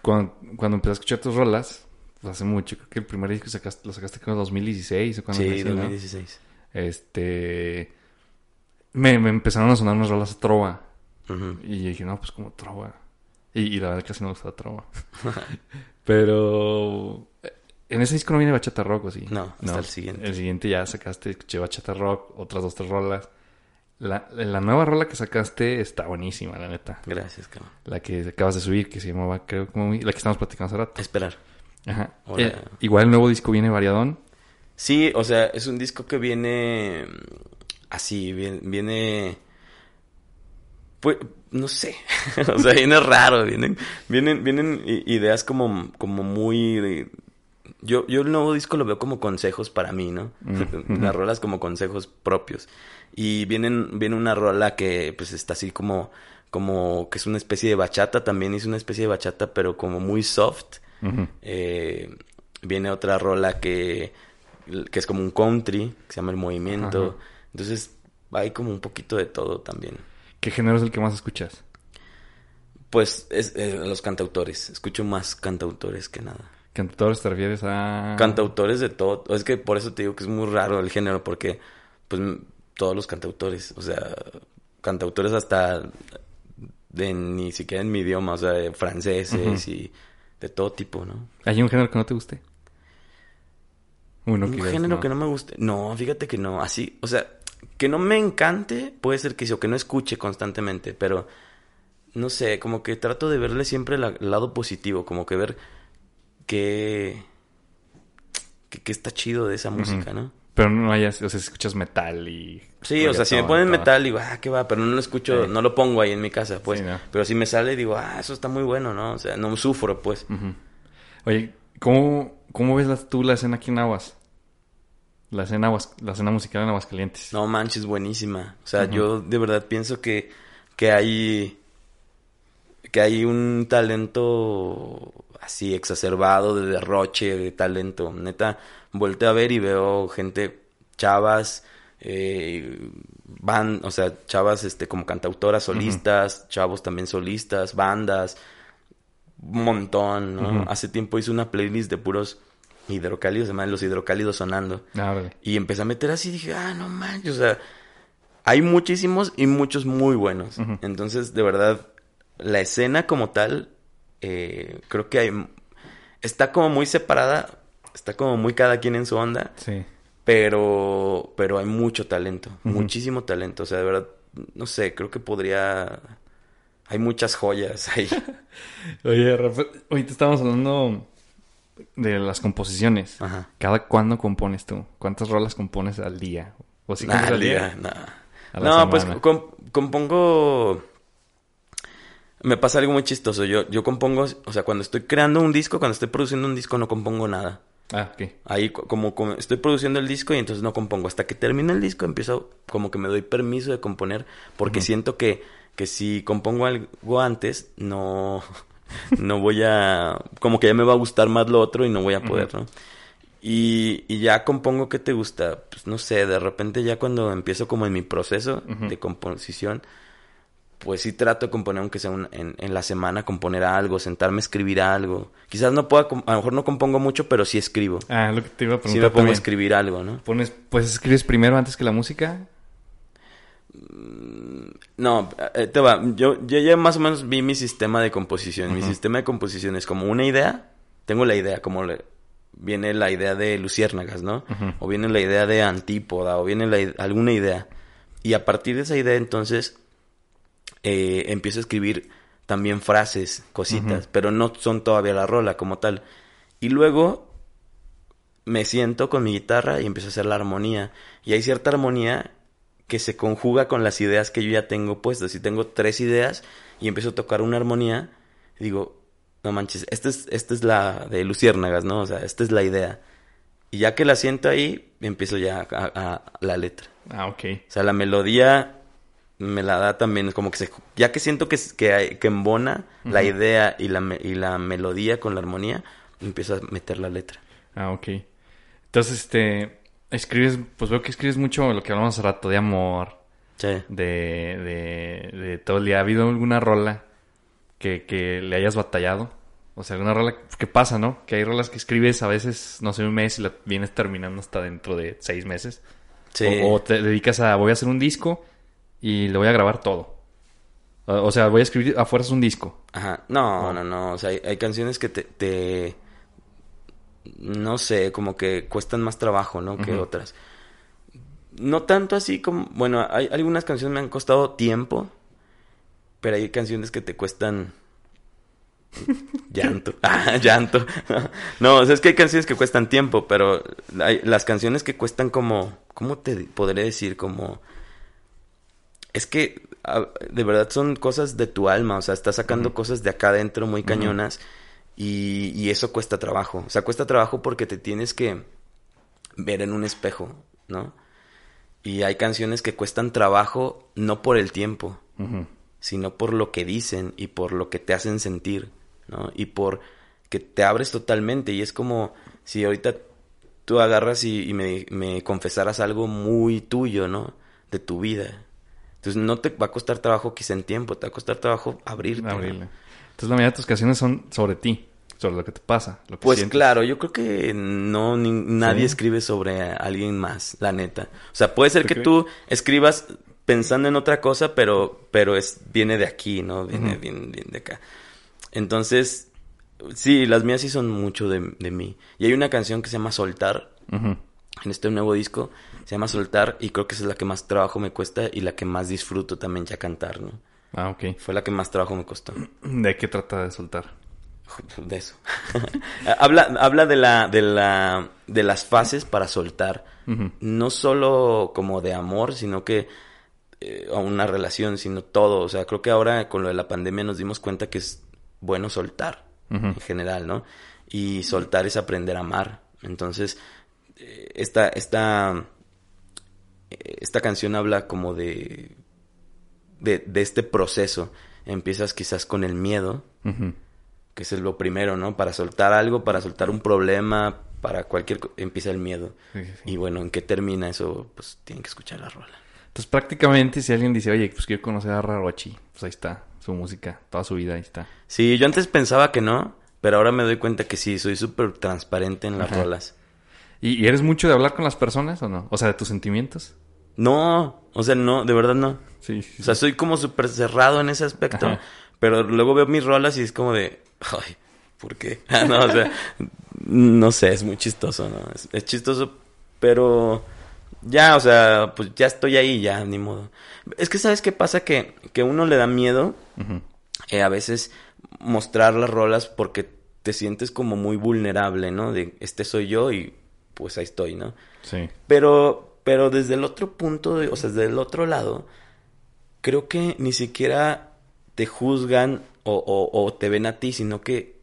cuando, cuando empecé a escuchar tus rolas, pues hace mucho, creo que el primer disco sacaste, lo sacaste como en 2016 o cuando Sí, 2016. Este. Me, me, empezaron a sonar unas rolas a trova. Y yo dije, no, pues como trova. Y, y la verdad casi no me gusta trova. [LAUGHS] Pero en ese disco no viene Bachata Rock, ¿o sí? No, hasta el siguiente. El siguiente ya sacaste, escuché Bachata Rock, otras dos, tres rolas. La, la nueva rola que sacaste está buenísima, la neta. Gracias, cabrón. La que acabas de subir, que se llamaba, creo, como... La que estamos platicando hace rato. Esperar. Ajá. Eh, igual el nuevo disco viene variadón. Sí, o sea, es un disco que viene... Así, viene... viene pues, no sé. [LAUGHS] o sea, viene raro. Vienen, vienen, vienen ideas como, como muy yo, yo el nuevo disco lo veo como consejos para mí, ¿no? Mm, [LAUGHS] Las rolas como consejos propios. Y vienen, viene una rola que pues está así como, como que es una especie de bachata, también es una especie de bachata, pero como muy soft. Eh, viene otra rola que, que es como un country, que se llama El Movimiento. Entonces hay como un poquito de todo también. ¿Qué género es el que más escuchas? Pues es, eh, los cantautores. Escucho más cantautores que nada. ¿Cantautores te refieres a...? Cantautores de todo. Es que por eso te digo que es muy raro el género, porque pues todos los cantautores, o sea, cantautores hasta de ni siquiera en mi idioma, o sea, de franceses y de todo tipo, ¿no? ¿Hay un género que no te guste? Uno Un que género que no me guste. No, fíjate que no. Así, o sea, que no me encante, puede ser que sí, o que no escuche constantemente, pero no sé, como que trato de verle siempre la- el lado positivo, como que ver qué, qué está chido de esa música, ¿no? Pero no hayas... O sea, si escuchas metal y... Sí, o sea, si me ponen metal, digo, ah, qué va, pero no lo escucho, Sí. no lo pongo ahí en mi casa, pues. Sí, no. Pero si me sale, digo, ah, eso está muy bueno, ¿no? O sea, no sufro, pues. Oye, ¿cómo, cómo ves la- tú la escena aquí en Aguas? La escena, Aguas- la escena musical en Aguascalientes. No manches, buenísima. O sea, yo de verdad pienso que, que hay que hay un talento así exacerbado de derroche de talento. Neta, volteo a ver y veo gente chavas eh, van, o sea, chavas este como cantautoras solistas, chavos también solistas, bandas, un montón. Hace tiempo hice una playlist de puros hidrocálidos, se llaman los hidrocálidos sonando. Ah. Y empecé a meter así y dije, ah, no manches, o sea, hay muchísimos y muchos muy buenos. Entonces, de verdad, la escena como tal, eh, creo que hay, está como muy separada, está como muy cada quien en su onda, Sí. pero, pero hay mucho talento, muchísimo talento. O sea, de verdad, no sé, creo que podría, hay muchas joyas ahí. [LAUGHS] Oye, Rafa, ahorita estábamos hablando de las composiciones. Ajá. ¿Cada cuándo compones tú? ¿Cuántas rolas compones al día? ¿O si Nah, al día? nah. No, pues compongo. Me pasa algo muy chistoso. Yo, yo compongo, o sea, cuando estoy creando un disco, cuando estoy produciendo un disco, no compongo nada. Ah, ok. Ahí, co- como, como estoy produciendo el disco y entonces no compongo. Hasta que termine el disco, empiezo, como que me doy permiso de componer, porque siento que, que si compongo algo antes, no, [LAUGHS] no voy a. Como que ya me va a gustar más lo otro y no voy a poder. ¿no? Y, y ya compongo que te gusta, pues no sé, de repente ya cuando empiezo como en mi proceso de composición, pues sí trato de componer, aunque sea un- en, en la semana, componer algo, sentarme a escribir algo. Quizás no pueda, a lo mejor no compongo mucho, pero sí escribo. Ah, lo que te iba a Sí preguntar me pongo a escribir algo, ¿no? Pones, pues escribes primero antes que la música. No, eh, te va. Yo, yo ya más o menos vi mi sistema de composición. Mi sistema de composición es como una idea. Tengo la idea, como le- viene la idea de Luciérnagas, ¿no? O viene la idea de Antípoda, o viene la alguna idea. Y a partir de esa idea, entonces, eh, empiezo a escribir también frases, cositas, pero no son todavía la rola como tal. Y luego me siento con mi guitarra y empiezo a hacer la armonía. Y hay cierta armonía que se conjuga con las ideas que yo ya tengo puestas. Si tengo tres ideas y empiezo a tocar una armonía, digo, no manches, esta es, esta es la de Luciérnagas, ¿no? O sea, esta es la idea. Y ya que la siento ahí, empiezo ya a, a- la letra. Ah, ok. O sea, la melodía me la da también, como que se, ya que siento que, que, hay- que embona la idea y la, y la melodía con la armonía, empiezo a meter la letra. Ah, ok. Entonces, este, escribes, pues veo que escribes mucho lo que hablamos hace rato, de amor, Sí. de, de, de todo el día. ¿Ha habido alguna rola que, que le hayas batallado? O sea, alguna rola que pasa, ¿no? Que hay rolas que escribes a veces, no sé, un mes y la vienes terminando hasta dentro de seis meses. Sí. O, o te dedicas a, voy a hacer un disco y le voy a grabar todo. O, sea, voy a escribir a fuerzas un disco. Ajá. No, no, no. O sea, hay, hay canciones que te, te- No sé, como que cuestan más trabajo, ¿no? Que otras. No tanto así como... Bueno, hay algunas canciones me han costado tiempo. Pero hay canciones que te cuestan... [LAUGHS] Llanto. [LAUGHS] Ah, llanto. [LAUGHS] No, o sea, es que hay canciones que cuestan tiempo, pero hay, las canciones que cuestan como... ¿Cómo te podré decir? Como... Es que de verdad son cosas de tu alma, o sea, estás sacando cosas de acá adentro muy cañonas y, y eso cuesta trabajo. O sea, cuesta trabajo porque te tienes que ver en un espejo, ¿no? Y hay canciones que cuestan trabajo no por el tiempo, sino por lo que dicen y por lo que te hacen sentir, ¿no? Y por que te abres totalmente y es como si ahorita tú agarras y, y me, me confesaras algo muy tuyo, ¿no? De tu vida. Entonces no te va a costar trabajo quizá en tiempo, te va a costar trabajo abrirte. ¿no? Abrirle. Entonces la mayoría de tus canciones son sobre ti, sobre lo que te pasa, lo que Pues sientes. claro, yo creo que no ni- nadie Sí. escribe sobre alguien más, la neta. O sea, puede ser ¿Tú que crees? tú escribas pensando en otra cosa, pero pero es viene de aquí, ¿no? Viene bien, bien de acá. Entonces, sí, las mías sí son mucho de, de mí. Y hay una canción que se llama Soltar en este nuevo disco, se llama Soltar y creo que esa es la que más trabajo me cuesta y la que más disfruto también ya cantar, ¿no? Ah, ok. Fue la que más trabajo me costó. [CLEARS THROAT] ¿De qué trata de soltar? De eso. [LAUGHS] habla, habla de la, de la, de las fases para soltar. No solo como de amor, sino que eh, a una relación, sino todo. O sea, creo que ahora con lo de la pandemia nos dimos cuenta que es bueno soltar en general, ¿no? Y soltar es aprender a amar. Entonces, eh, esta, esta, esta canción habla como de, de, de este proceso. Empiezas quizás con el miedo, que es lo primero, ¿no? Para soltar algo, para soltar un problema, para cualquier... empieza el miedo. Sí, sí, sí. Y bueno, ¿en qué termina eso? Pues tienen que escuchar la rola. Entonces prácticamente si alguien dice, oye, pues quiero conocer a Rarochi, pues ahí está, su música, toda su vida ahí está. Sí, yo antes pensaba que no, pero ahora me doy cuenta que sí, soy súper transparente en las Ajá. rolas. ¿Y, y eres mucho de hablar con las personas o no? O sea, de tus sentimientos. No, o sea, no, de verdad no. Sí, sí. O sea, soy como súper cerrado en ese aspecto, Ajá. pero luego veo mis rolas y es como de, ay, ¿por qué? [LAUGHS] Ah, no, o sea, no sé, es muy chistoso, ¿no? Es, es chistoso, pero ya, o sea, pues ya estoy ahí, ya, ni modo. Es que, ¿sabes qué pasa? Que, que uno le da miedo eh, a veces mostrar las rolas porque te sientes como muy vulnerable, ¿no? De, este soy yo y pues ahí estoy, ¿no? Sí. Pero, pero desde el otro punto, de, o sea, desde el otro lado, creo que ni siquiera te juzgan o, o- o te ven a ti, sino que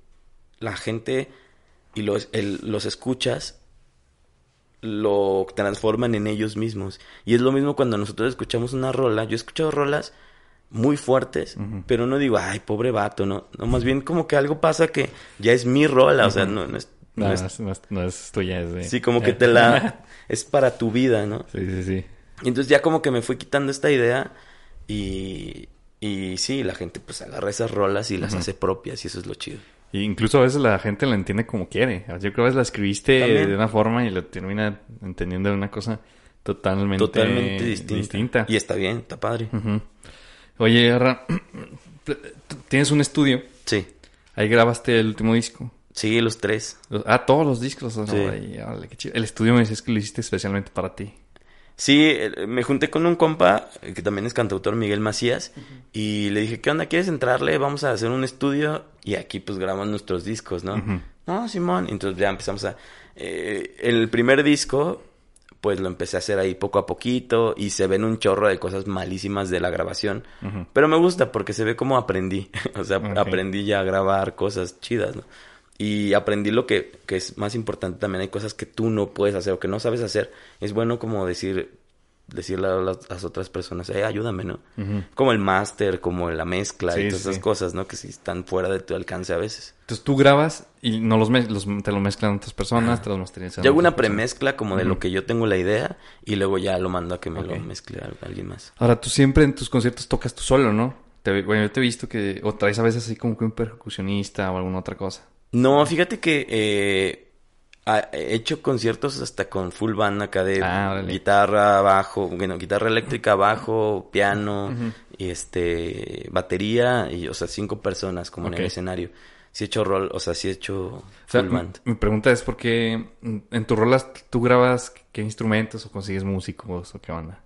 la gente y los, el- los escuchas lo transforman en ellos mismos. Y es lo mismo cuando nosotros escuchamos una rola. Yo he escuchado rolas muy fuertes, pero no digo, ay, pobre vato, no. No, más bien como que algo pasa que ya es mi rola, o sea, no, no es... no No, es- no es, no tuya, es de... Sí, como que te la... [LAUGHS] es para tu vida, ¿no? sí, sí, sí. Y entonces ya como que me fui quitando esta idea y... Y sí, la gente pues agarra esas rolas y las hace propias y eso es lo chido. Y incluso a veces la gente la entiende como quiere. Yo creo que a veces la escribiste También. de una forma y lo termina entendiendo de una cosa totalmente, Totalmente distinta. distinta. Y está bien, está padre. Oye, Ra, [CLEARS THROAT] tienes un estudio. Sí, Ahí grabaste el último disco. Sí, los tres. Ah, todos los discos. ¿no? Sí. Ay, órale, qué chido. El estudio me dices que lo hiciste especialmente para ti. Sí, me junté con un compa eh, que también es cantautor, Miguel Macías, y le dije, ¿qué onda? ¿Quieres entrarle? Vamos a hacer un estudio y aquí pues grabamos nuestros discos, ¿no? No, Simón. Entonces ya empezamos a... eh, el primer disco, pues lo empecé a hacer ahí poco a poquito y se ven un chorro de cosas malísimas de la grabación. Pero me gusta porque se ve como aprendí. [LAUGHS] o sea, aprendí ya a grabar cosas chidas, ¿no? Y aprendí lo que, que es más importante también. Hay cosas que tú no puedes hacer o que no sabes hacer. Es bueno como decir, decirle a las, a las otras personas, eh, ayúdame, ¿no? Como el máster, como la mezcla Sí, y todas sí, esas cosas, ¿no? Que sí están fuera de tu alcance a veces. Entonces tú grabas y no los, los- te lo mezclan otras personas, te los masterizan. Yo hago una premezcla como de lo que yo tengo la idea y luego ya lo mando a que me lo mezcle a- alguien más. Ahora, tú siempre en tus conciertos tocas tú solo, ¿no? Te, bueno, yo te he visto que o traes a veces así como que un percusionista o alguna otra cosa. No, fíjate que eh, he hecho conciertos hasta con full band acá de Ah, guitarra, bajo, bueno, guitarra eléctrica, bajo, piano, y este, batería, y o sea, cinco personas como en el escenario. Sí he hecho rol, o sea, sí he hecho O sea, full band. mi mi pregunta es por qué en tus rolas tú grabas qué instrumentos o consigues músicos o qué onda.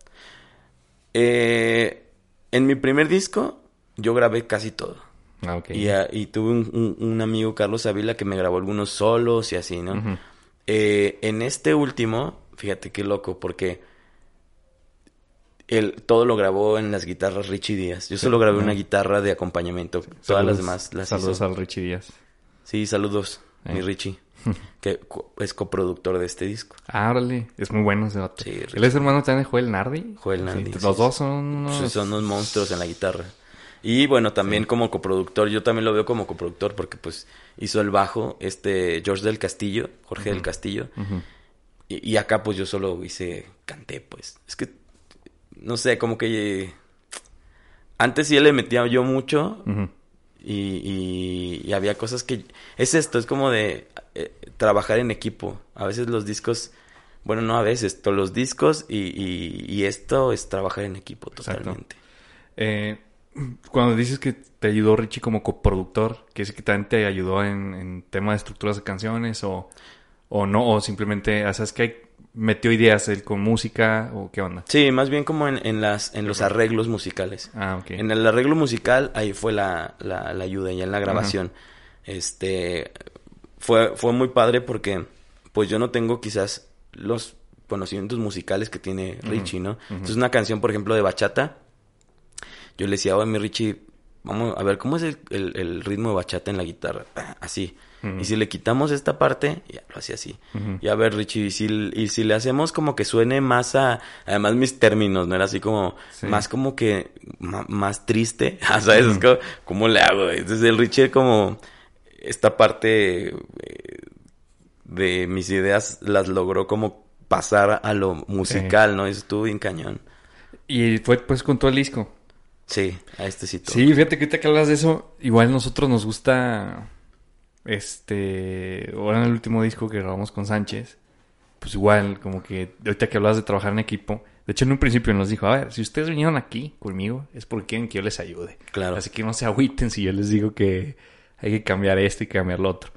Eh, en mi primer disco, yo grabé casi todo. Ah. Y, ah, y tuve un, un- un amigo, Carlos Avila, que me grabó algunos solos y así, ¿no? Eh, en este último, fíjate qué loco, porque él todo lo grabó en las guitarras Richie Díaz. Yo solo grabé una guitarra de acompañamiento. Todas Saludos- las demás las Saludos hizo. al Richie Díaz. Sí, saludos, Eh. mi Richie, [LAUGHS] que es coproductor de este disco. Ah, órale. Es muy bueno ese vato. Sí, Él es hermano también de Joel Nardi. Joel Sí, Nardi, los dos son unos... Son unos monstruos en la guitarra. Y bueno, también como coproductor, yo también lo veo como coproductor porque pues hizo el bajo este George del Castillo, Jorge del Castillo. y, y, acá pues yo solo hice, canté pues. Es que, no sé, como que... Antes sí le metía yo mucho y, y, había cosas que... Es esto, es como de eh, trabajar en equipo. A veces los discos... Bueno, no a veces, todos los discos y, y, esto es trabajar en equipo totalmente. Eh, cuando dices que te ayudó Richie como coproductor, ¿que es que también te ayudó en, en tema de estructuras de canciones o, o no? O simplemente, o sea, es que metió ideas él con música o qué onda? Sí, más bien como en, en las, en los arreglos musicales. Ah, ok. En el arreglo musical, ahí fue la, la, la ayuda, ya en la grabación. Este, fue, fue muy padre porque, pues yo no tengo quizás los conocimientos musicales que tiene Richie, ¿no? Entonces una canción, por ejemplo, de bachata, yo le decía, oye, mi Richie, vamos a ver, ¿cómo es el, el, ritmo de bachata en la guitarra? [CLEARS THROAT] Así. Y si le quitamos esta parte, ya lo hacía así. Y a ver, Richie, y si, y si le hacemos como que suene más a... Además, mis términos, ¿no? Era así como... Más como que... más triste. [LAUGHS] ¿Sabes? Es como, ¿Cómo le hago? Entonces el Richie como... Esta parte... Eh, de mis ideas las logró como pasar a lo musical, ¿no? Eso estuvo bien cañón. Y fue pues con todo el disco. Sí, a este sí. Sí, fíjate que ahorita que hablas de eso, igual a nosotros nos gusta, este, ahora en el último disco que grabamos con Sánchez, pues igual, como que ahorita que hablas de trabajar en equipo, de hecho en un principio nos dijo, a ver, si ustedes vinieron aquí conmigo es porque quieren que yo les ayude. Claro. Así que no se agüiten si yo les digo que hay que cambiar esto y cambiar lo otro.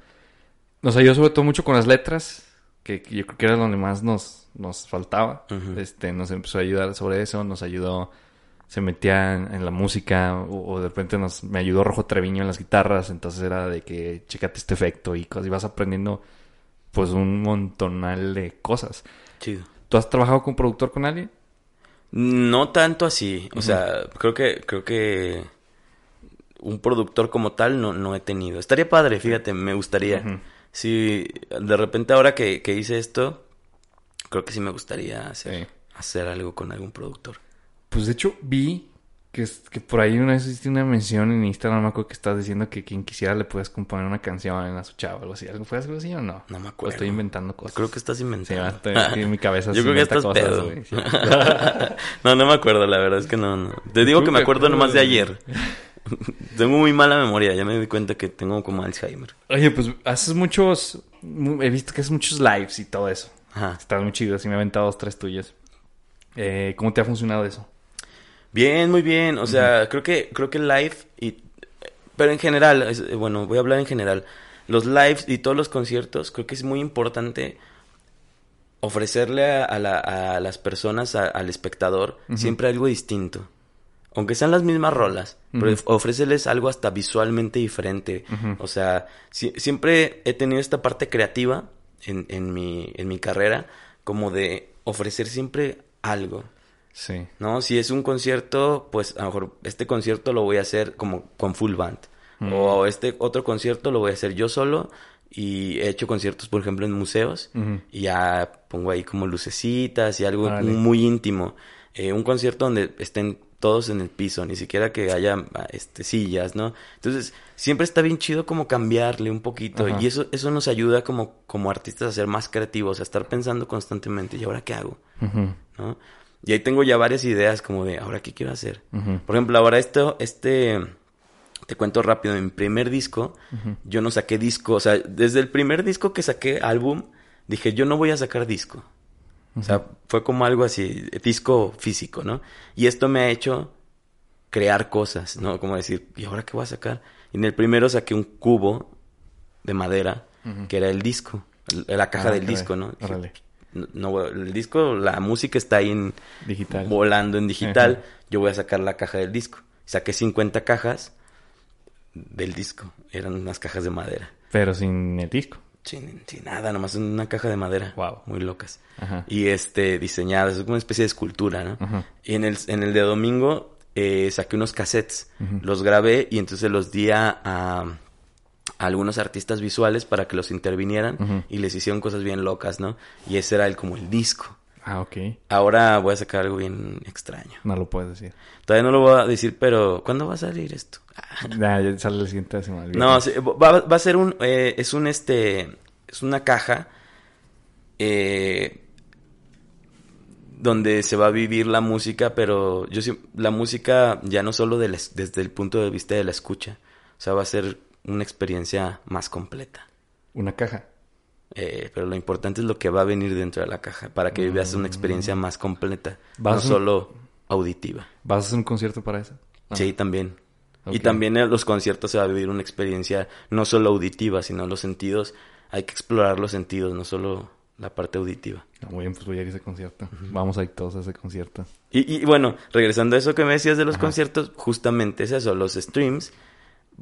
Nos ayudó sobre todo mucho con las letras, que, yo creo que era donde más nos, nos faltaba. Este, nos empezó a ayudar sobre eso, nos ayudó se metía en, la música o, de repente nos, me ayudó Rojo Treviño en las guitarras, entonces era de que checate este efecto y cosas, y vas aprendiendo pues un montonal de cosas. Chido. ¿Tú has trabajado con productor con alguien? No tanto así, o sea, creo que creo que un productor como tal no, no he tenido. Estaría padre, fíjate, me gustaría. Si de repente ahora que, que, hice esto, creo que sí me gustaría hacer, hacer algo con algún productor. Pues de hecho vi que, que por ahí una vez hiciste una mención en Instagram, me acuerdo que estás diciendo que quien quisiera le puedes componer una canción a su chava o algo así. ¿Algo fue algo así o no? No me acuerdo. estoy inventando cosas. Creo que estás inventando. Sí, estoy, en mi cabeza. [LAUGHS] Yo creo que estás pedo. [LAUGHS] no, no me acuerdo, la verdad es que no. no. Te digo que me acuerdo nomás de ayer. [LAUGHS] tengo muy mala memoria, ya me di cuenta que tengo como Alzheimer. Oye, pues haces muchos, he visto que haces muchos lives y todo eso. Ajá. Estás muy chido, así me he aventado dos, tres tuyos. Eh, ¿Cómo te ha funcionado eso? Bien, muy bien. O sea, creo que creo que live y pero en general, eh, bueno, voy a hablar en general. Los lives y todos los conciertos, creo que es muy importante ofrecerle a, a, las personas, al espectador, siempre algo distinto. Aunque sean las mismas rolas, pero ofréceles algo hasta visualmente diferente. O sea, siempre he tenido esta parte creativa en, en, mi, en mi carrera, como de ofrecer siempre algo. Sí. ¿No? Si es un concierto, pues a lo mejor este concierto lo voy a hacer como con full band. Mm. O este otro concierto lo voy a hacer yo solo. Y he hecho conciertos, por ejemplo, en museos. Y ya pongo ahí como lucecitas y algo muy íntimo. Eh, un concierto donde estén todos en el piso, ni siquiera que haya este, sillas, ¿no? Entonces, siempre está bien chido como cambiarle un poquito y eso eso nos ayuda como como artistas a ser más creativos, a estar pensando constantemente, ¿y ahora qué hago? ¿No? Y ahí tengo ya varias ideas como de, ¿ahora qué quiero hacer? Por ejemplo, ahora esto, este, te cuento rápido, en mi primer disco, yo no saqué disco, o sea, desde el primer disco que saqué álbum, dije, yo no voy a sacar disco. O sea, fue como algo así, disco físico, ¿no? Y esto me ha hecho crear cosas, ¿no? Como decir, ¿y ahora qué voy a sacar? Y en el primero saqué un cubo de madera, que era el disco, la caja ah, del disco, ¿no? No, el disco, la música está ahí en digital. volando en digital. Yo voy a sacar la caja del disco. Saqué 50 cajas del disco. Eran unas cajas de madera. Pero sin el disco. Sin, sin nada, nomás una caja de madera. Wow. Muy locas. Y este, diseñadas, es como una especie de escultura, ¿no? Y en el, en el de domingo eh, saqué unos cassettes. Los grabé y entonces los di a algunos artistas visuales para que los intervinieran y les hicieron cosas bien locas, ¿no? Y ese era el como el disco. Ah, ok. Ahora voy a sacar algo bien extraño. No lo puedes decir. Todavía no lo voy a decir, pero ¿cuándo va a salir esto? [LAUGHS] Ya, ya sale la siguiente semana. No, va, va a ser un, eh, es un este, es una caja eh, donde se va a vivir la música, pero yo sí- la música ya no solo de la es- desde el punto de vista de la escucha, o sea, va a ser una experiencia más completa. Una caja. Eh, pero lo importante es lo que va a venir dentro de la caja para que veas una experiencia más completa, ¿Vas no solo auditiva. ¿Vas a hacer un concierto para eso? Ah. Sí, también. Y también en los conciertos se va a vivir una experiencia no solo auditiva, sino los sentidos. Hay que explorar los sentidos, no solo la parte auditiva. Ah, Muy bien, pues voy a ir a ese concierto. Vamos a ir todos a ese concierto. Y, y bueno, regresando a eso que me decías de los Ajá. conciertos, justamente es eso, los streams,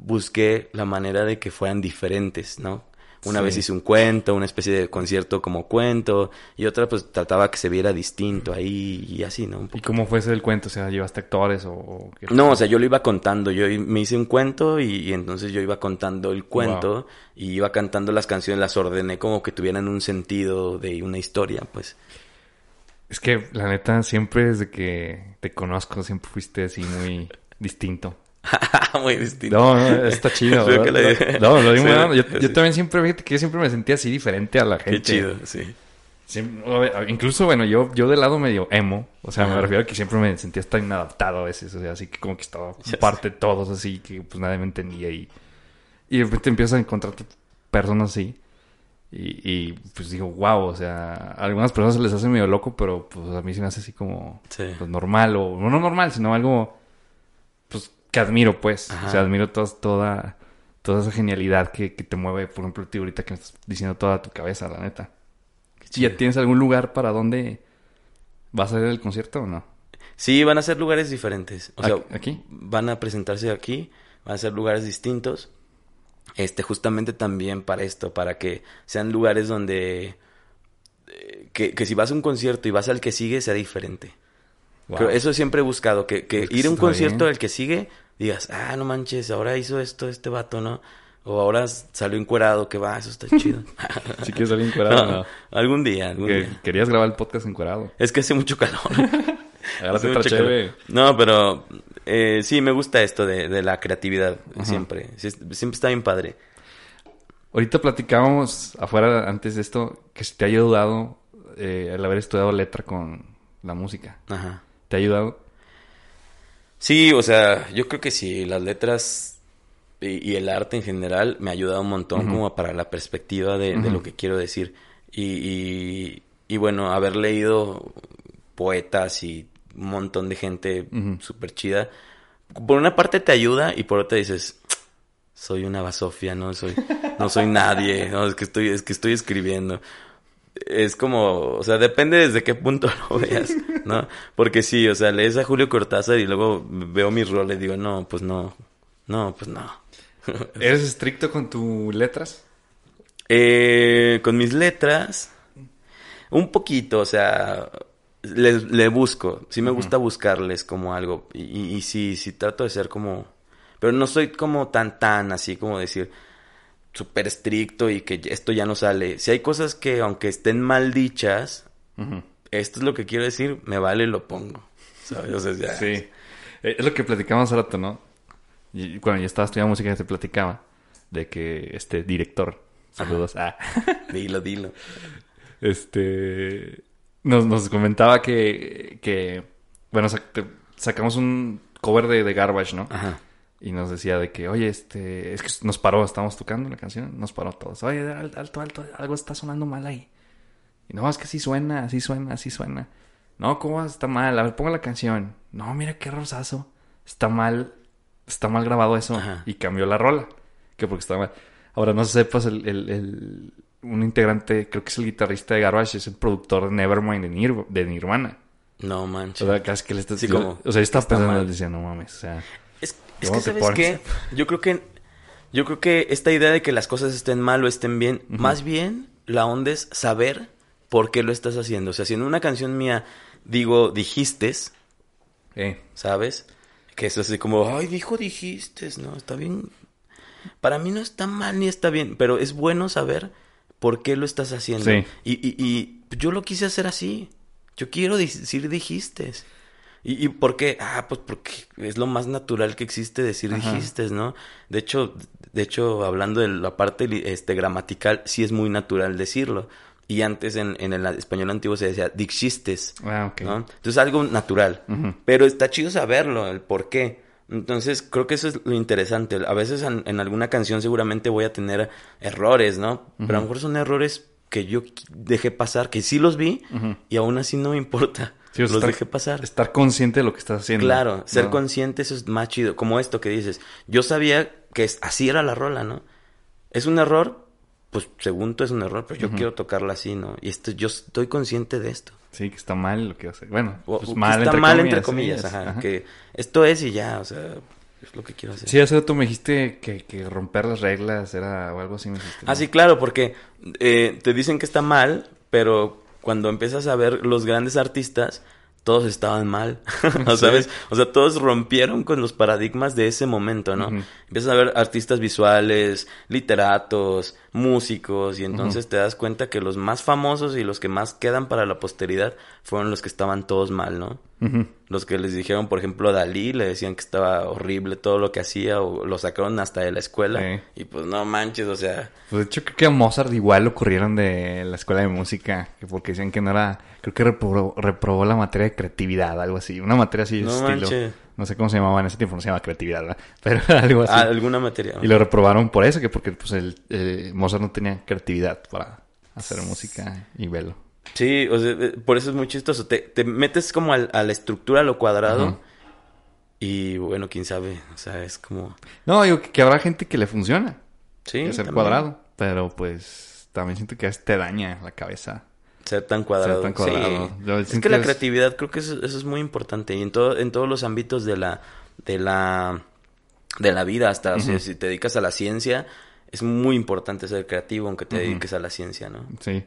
busqué la manera de que fueran diferentes, ¿no? Una Sí. vez hice un cuento, una especie de concierto como cuento, y otra pues trataba que se viera distinto ahí y así, ¿no? Un ¿Y cómo fue ese el cuento? O sea, ¿llevaste actores o...? o qué? No, o sea, yo lo iba contando, yo me hice un cuento y, y entonces yo iba contando el cuento y iba cantando las canciones, las ordené como que tuvieran un sentido de una historia, pues. Es que, la neta, siempre desde que te conozco, siempre fuiste así muy distinto. [LAUGHS] Muy distinto. No, no, está chido. [LAUGHS] No, lo digo [LAUGHS] Sí, yo, sí. yo también siempre, fíjate que yo siempre me sentía así diferente a la gente. Qué chido, sí. Siempre- incluso, bueno, yo, yo del lado medio emo. O sea, me refiero a que siempre me sentía hasta inadaptado a veces. O sea, así que como que estaba parte de todos así, que pues nadie me entendía. Y, y de repente empiezas a encontrar personas así. Y, y, pues digo, wow, o sea, a algunas personas se les hace medio loco, pero pues a mí se me hace así como Sí. pues, normal. O no normal, sino algo pues que admiro, pues. Ajá. O sea, admiro toda, toda, toda esa genialidad que, que te mueve, por ejemplo, ti ahorita que me estás diciendo toda tu cabeza, la neta. ¿Y ¿Ya tienes algún lugar para donde vas a ir al concierto o no? Sí, van a ser lugares diferentes. O sea, ¿Aquí- aquí? van a presentarse aquí, van a ser lugares distintos. Este, justamente también para esto, para que sean lugares donde eh, que, que si vas a un concierto y vas al que sigue sea diferente. Wow. Eso siempre he buscado, que, que ir a un concierto bien. del que sigue, digas, ah, no manches, ahora hizo esto este vato, ¿no? O ahora salió encuerado, que va, eso está [LAUGHS] chido. Si quieres salir encuerado, No, no. algún día, algún Que- día. querías grabar el podcast encuerado. Es que hace mucho calor. [LAUGHS] Agárrate otra calor. No, pero eh, sí, me gusta esto de, de la creatividad, Ajá. siempre. Siempre está bien padre. Ahorita platicábamos afuera antes de esto que te ha ayudado eh, el haber estudiado letra con la música. Ajá. ¿Te ha ayudado? Sí, o sea, yo creo que sí, las letras y, y el arte en general me ha ayudado un montón Ujú. como para la perspectiva de, lo que quiero decir. Y, y, y bueno, haber leído poetas y un montón de gente Ujú. súper chida. Por una parte te ayuda y por otra dices, soy una basofia, no soy, no soy nadie, no, es que estoy, es que estoy escribiendo. Es como, o sea, depende desde qué punto lo [LAUGHS] veas, ¿no? Porque sí, o sea, lees a Julio Cortázar y luego veo mis roles y digo, no, pues no, no, pues no. [LAUGHS] ¿Eres estricto con tus letras? Eh, con mis letras, un poquito, o sea, le, le busco, sí me gusta buscarles como algo y, y, y sí, sí trato de ser como, pero no soy como tan, tan así como decir súper estricto y que esto ya no sale. Si hay cosas que aunque estén mal dichas, esto es lo que quiero decir, me vale, lo pongo. ¿Sabes? O sea, ya- Sí. Eh, Es lo que platicamos hace rato, ¿no? Y cuando yo estaba estudiando música se platicaba de que este director, saludos, ah, [LAUGHS] Dilo, dilo. este, nos, nos comentaba que, que bueno, sac- te- sacamos un cover de, de Garbage, ¿no? Ajá. Y nos decía de que, oye, este, es que nos paró, estábamos tocando la canción, nos paró todos. Oye, al- alto, alto, algo está sonando mal ahí. Y no, es que así suena, así suena, así suena. No, ¿cómo está mal? A ver, ponga la canción. No, mira qué rosazo. Está mal, está mal grabado eso. Ajá. Y cambió la rola. Que porque estaba mal. Ahora, no sepas, el, el, el- un integrante, creo que es el guitarrista de Garbage, es el productor de Nevermind de, Nir- de Nirvana. No O manches. sea, casi que le está... Sí, como, o sea, estaba está pensando, decía, no mames, o sea... Es, es ¿Cómo que, ¿sabes qué? Yo creo que, yo creo que esta idea de que las cosas estén mal o estén bien, más bien la onda es saber por qué lo estás haciendo. O sea, si en una canción mía digo dijistes, Eh, ¿sabes? Que es así como, ay, dijo dijistes, ¿no? Está bien. Para mí no está mal ni está bien, pero es bueno saber por qué lo estás haciendo. Sí. Y, y, y yo lo quise hacer así. Yo quiero decir dijiste. ¿Y, ¿Y por qué? Ah, pues porque es lo más natural que existe decir Ajá. dijiste, ¿no? De hecho, de hecho, hablando de la parte este, gramatical, sí es muy natural decirlo. Y antes en, en el español antiguo se decía dixistes, Ah, ok. ¿no? Entonces algo natural. Pero está chido saberlo, el por qué. Entonces, creo que eso es lo interesante. A veces en, en alguna canción seguramente voy a tener errores, ¿no? Pero a lo mejor son errores que yo dejé pasar, que sí los vi y aún así no me importa. Sí, los estar- dejé pasar. Estar consciente de lo que estás haciendo. Claro, ser ¿no? consciente eso es más chido. Como esto que dices. Yo sabía que es- así era la rola, ¿no? Es un error, pues según tú es un error, pero yo quiero tocarla así, ¿no? Y esto, yo estoy consciente de esto. Sí, que está mal lo que hace. Bueno, O- pues mal, está entre mal comillas, entre comillas, sí, ajá, ajá. Que esto es y ya, o sea, es lo que quiero hacer. Sí, hace rato me dijiste que, que romper las reglas era o algo así me dijiste. ¿no? Ah, sí, claro, porque eh, te dicen que está mal, pero cuando empiezas a ver los grandes artistas, todos estaban mal, ¿no [LAUGHS] Sí. ¿sabes? O sea, todos rompieron con los paradigmas de ese momento, ¿no? Empiezas a ver artistas visuales, literatos, músicos, y entonces te das cuenta que los más famosos y los que más quedan para la posteridad fueron los que estaban todos mal, ¿no? Los que les dijeron, por ejemplo, a Dalí, le decían que estaba horrible todo lo que hacía, o lo sacaron hasta de la escuela, Sí. y pues no manches, o sea... Pues de hecho creo que a Mozart igual lo ocurrieron de la escuela de música, que porque decían que no era, creo que reprobó, reprobó la materia de creatividad, algo así, una materia así de No estilo. No sé cómo se llamaba en ese tiempo, no se llama creatividad, ¿verdad? [LAUGHS] Pero algo así. Ah, alguna materia. Y lo reprobaron por eso, que porque pues el eh, Mozart no tenía creatividad para hacer música y velo. Sí, o sea, eh, por eso es muy chistoso. Te, te metes como al- a la estructura, a lo cuadrado. Ajá. Y bueno, quién sabe. O sea, es como. No, digo que, que habrá gente que le funciona, Sí. también. cuadrado, pero pues también siento que a veces te daña la cabeza. Ser tan cuadrado. Ser tan cuadrado. Sí. Yo Es que la es- creatividad, creo que eso, eso es muy importante. Y en, todo, en todos los ámbitos de la. de la. de la vida, hasta. o sea, Ujú. si te dedicas a la ciencia, es muy importante ser creativo, aunque te dediques a la ciencia, ¿no? Sí,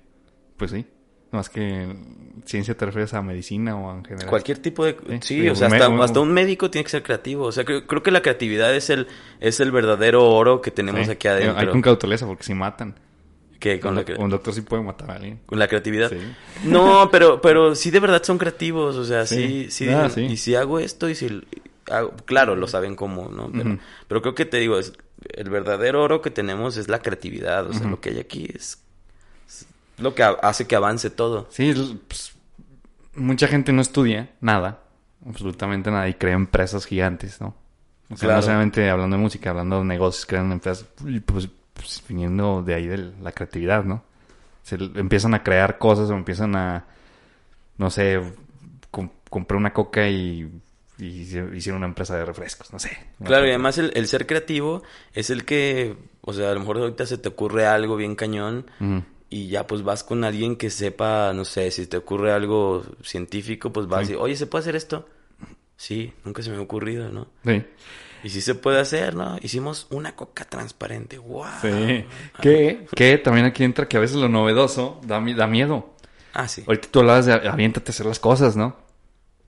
pues sí. Más que ciencia te refieres a medicina o en general. Cualquier tipo de... Sí, o sea, hasta, hasta un médico tiene que ser creativo. O sea, creo, creo que la creatividad es el, es el verdadero oro que tenemos Sí. aquí adentro. Hay con cauteleza porque si matan. Que con un, la, un doctor sí puede matar a alguien. con la creatividad. Sí. No, pero, pero sí de verdad son creativos. O sea, sí, Sí. sí. Ah, sí. Y si hago esto y si... hago- claro, lo saben cómo, ¿no? Pero, creo que te digo, es, el verdadero oro que tenemos es la creatividad. O sea, lo que hay aquí es, es lo que hace que avance todo. Sí, es- pues, mucha gente no estudia nada, absolutamente nada, y crea empresas gigantes, ¿no? O sea, Claro. no solamente hablando de música, hablando de negocios, crean empresas, pues, pues, viniendo de ahí de la creatividad, ¿no? Se empiezan a crear cosas o empiezan a, no sé, com- compré una coca y, hicieron una empresa de refrescos, no sé. Claro, y además el, el ser creativo es el que, o sea, a lo mejor ahorita se te ocurre algo bien cañón y ya pues vas con alguien que sepa, no sé, si te ocurre algo científico, pues vas Sí. y, oye, ¿se puede hacer esto? Sí, nunca se me ha ocurrido, ¿no? Sí. Y sí se puede hacer, ¿no? Hicimos una coca transparente, wow. Sí. Que, que también aquí entra que a veces lo novedoso da, da miedo. Ah, sí. Ahorita tú hablabas de aviéntate a hacer las cosas, ¿no?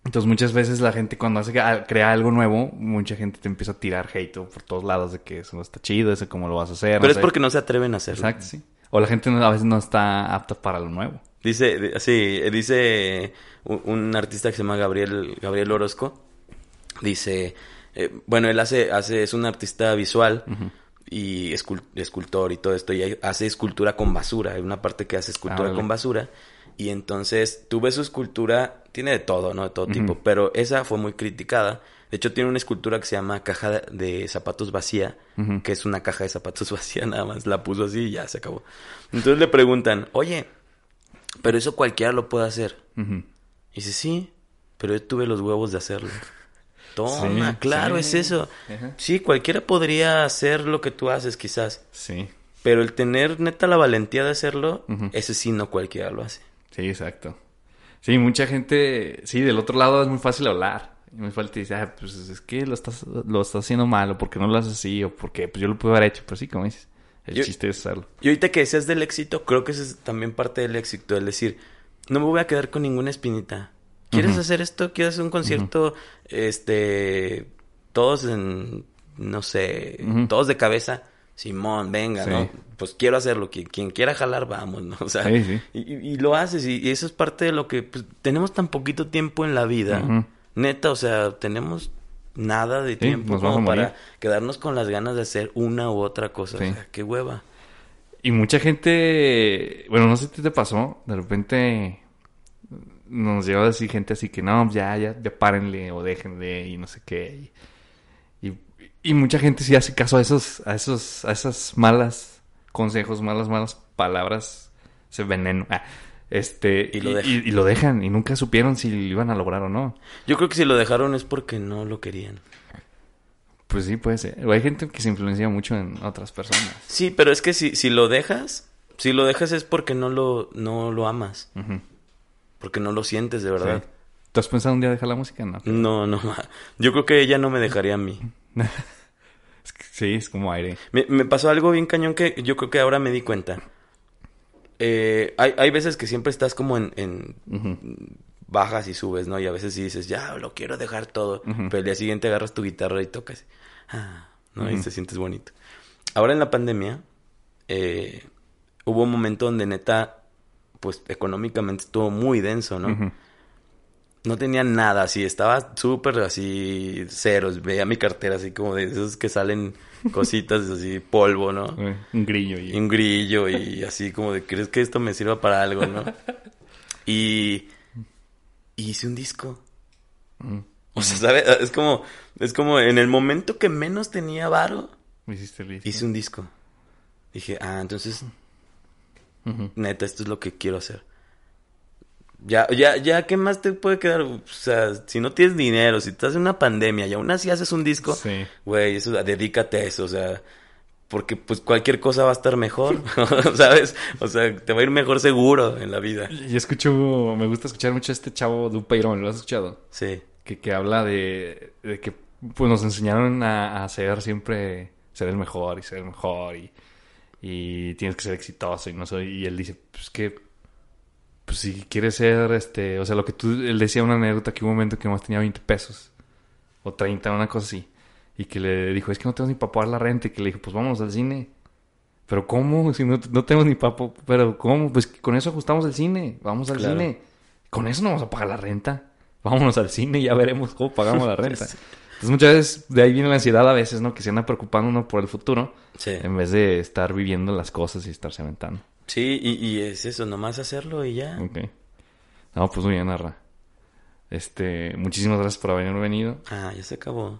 Entonces muchas veces la gente cuando hace a- crea algo nuevo, mucha gente te empieza a tirar hate por todos lados de que eso no está chido, eso cómo lo vas a hacer. Pero no es sé. porque no se atreven a hacerlo. Exacto, sí. O la gente a veces no está apta para lo nuevo. Dice, di- sí, dice un, un artista que se llama Gabriel, Gabriel Orozco. Dice, eh, bueno, él hace, hace, es un artista visual y escul- escultor y todo esto, y hace escultura con basura. Hay una parte que hace escultura órale. con basura. Y entonces tú ves su escultura, tiene de todo, ¿no? De todo tipo, pero esa fue muy criticada. De hecho, tiene una escultura que se llama caja de- zapatos vacía, que es una caja de zapatos [LAUGHS] vacía nada más. La puso así y ya se acabó. Entonces le preguntan, oye, pero eso cualquiera lo puede hacer. Y dice, sí, pero yo tuve los huevos de hacerlo. Toma, Sí, claro, sí. es eso. Ajá. Sí, cualquiera podría hacer lo que tú haces quizás. Sí, Pero el tener neta la valentía de hacerlo, Ujú. ese sí no cualquiera lo hace. sí, exacto. Sí, mucha gente, sí, del otro lado es muy fácil hablar. Y muy fácil decir, ah, pues es que lo estás, lo estás haciendo mal, o porque no lo haces así, o porque pues yo lo pude haber hecho. Pero sí, como dices, el Yo- chiste es hacerlo. Y ahorita que decías del éxito, creo que ese es también parte del éxito, el decir, no me voy a quedar con ninguna espinita. ¿Quieres hacer esto? ¿Quieres hacer un concierto? Este, todos en, no sé, todos de cabeza. Simón, venga, Sí. ¿no? Pues quiero hacerlo, quien, quien quiera jalar, vamos, ¿no? [LAUGHS] O sea, Sí, sí. Y, lo haces, y, y eso es parte de lo que pues, tenemos tan poquito tiempo en la vida. Neta, o sea, tenemos nada de tiempo como para quedarnos con las ganas de hacer una u otra cosa. O sea, qué hueva. Y mucha gente, bueno, no sé si te pasó, de repente nos llegó a decir gente así que no, ya, ya, ya párenle o déjenle y no sé qué. Y, y, y mucha gente sí hace caso a esos, a esos, a esas malas consejos, malas, malas palabras, ese veneno. Ah, este, Y lo dejan. y lo dejan y nunca supieron si lo iban a lograr o no. Yo creo que si lo dejaron es porque no lo querían. Pues sí, puede ser. O hay gente que se influencia mucho en otras personas. Sí, pero es que si, si lo dejas, si lo dejas es porque no lo, no lo amas. Ujú. Porque no lo sientes de verdad. Sí. ¿Tú has pensado un día dejar la música? No. No, no. Yo creo que ella no me dejaría a mí. [LAUGHS] Es que sí, es como aire. Me, me pasó algo bien cañón que yo creo que ahora me di cuenta. Eh, hay, hay veces que siempre estás como en, en bajas y subes, ¿no? Y a veces sí dices, ya, lo quiero dejar todo. Pero el día siguiente agarras tu guitarra y tocas. Ah, ¿no? Y te sientes bonito. Ahora en la pandemia, eh, hubo un momento donde neta, pues económicamente estuvo muy denso, ¿no? No tenía nada así, estaba súper así ceros. Veía mi cartera así como de esos que salen cositas [LAUGHS] así, polvo, ¿no? Eh, Un grillo y... Un grillo y así como de, ¿crees que esto me sirva para algo, no? [LAUGHS] Y, y hice un disco. Mm. O sea, ¿sabes? Es como, es como en el momento que menos tenía varo, Hiciste el disco. hice un disco. Dije, ah, entonces, Neta, esto es lo que quiero hacer. Ya, ya, ya, ¿qué más te puede quedar? O sea, si no tienes dinero, si estás en una pandemia y aún así haces un disco, Sí. güey, eso, dedícate a eso, o sea, porque pues cualquier cosa va a estar mejor, [LAUGHS] ¿sabes? O sea, te va a ir mejor seguro en la vida. Y escucho, me gusta escuchar mucho a este chavo Dupeirón, ¿lo has escuchado? Sí, Que, que habla de, de que pues nos enseñaron a, a ser siempre, ser el mejor y ser el mejor y, y tienes que ser exitoso y no soy, y él dice, pues que, pues si quieres ser, este, o sea, lo que tú, él decía una anécdota que hubo un momento que más tenía 20 pesos o 30, una cosa así, y que le dijo, es que no tengo ni para pagar la renta y que le dijo, pues vámonos al cine. Pero ¿cómo? Si no, no tenemos ni papo. Pero ¿cómo? Pues con eso ajustamos el cine. Vamos al Claro. cine. Con eso no vamos a pagar la renta. Vámonos al cine y ya veremos cómo pagamos la renta. [LAUGHS] Entonces muchas veces de ahí viene la ansiedad a veces, ¿no? Que se anda preocupando uno por el futuro sí. en vez de estar viviendo las cosas y estarse aventando. Sí, y, y es eso, nomás hacerlo y ya. Ok. No, pues muy bien, Arra. Este, muchísimas gracias por haber venido. Ah, ya se acabó.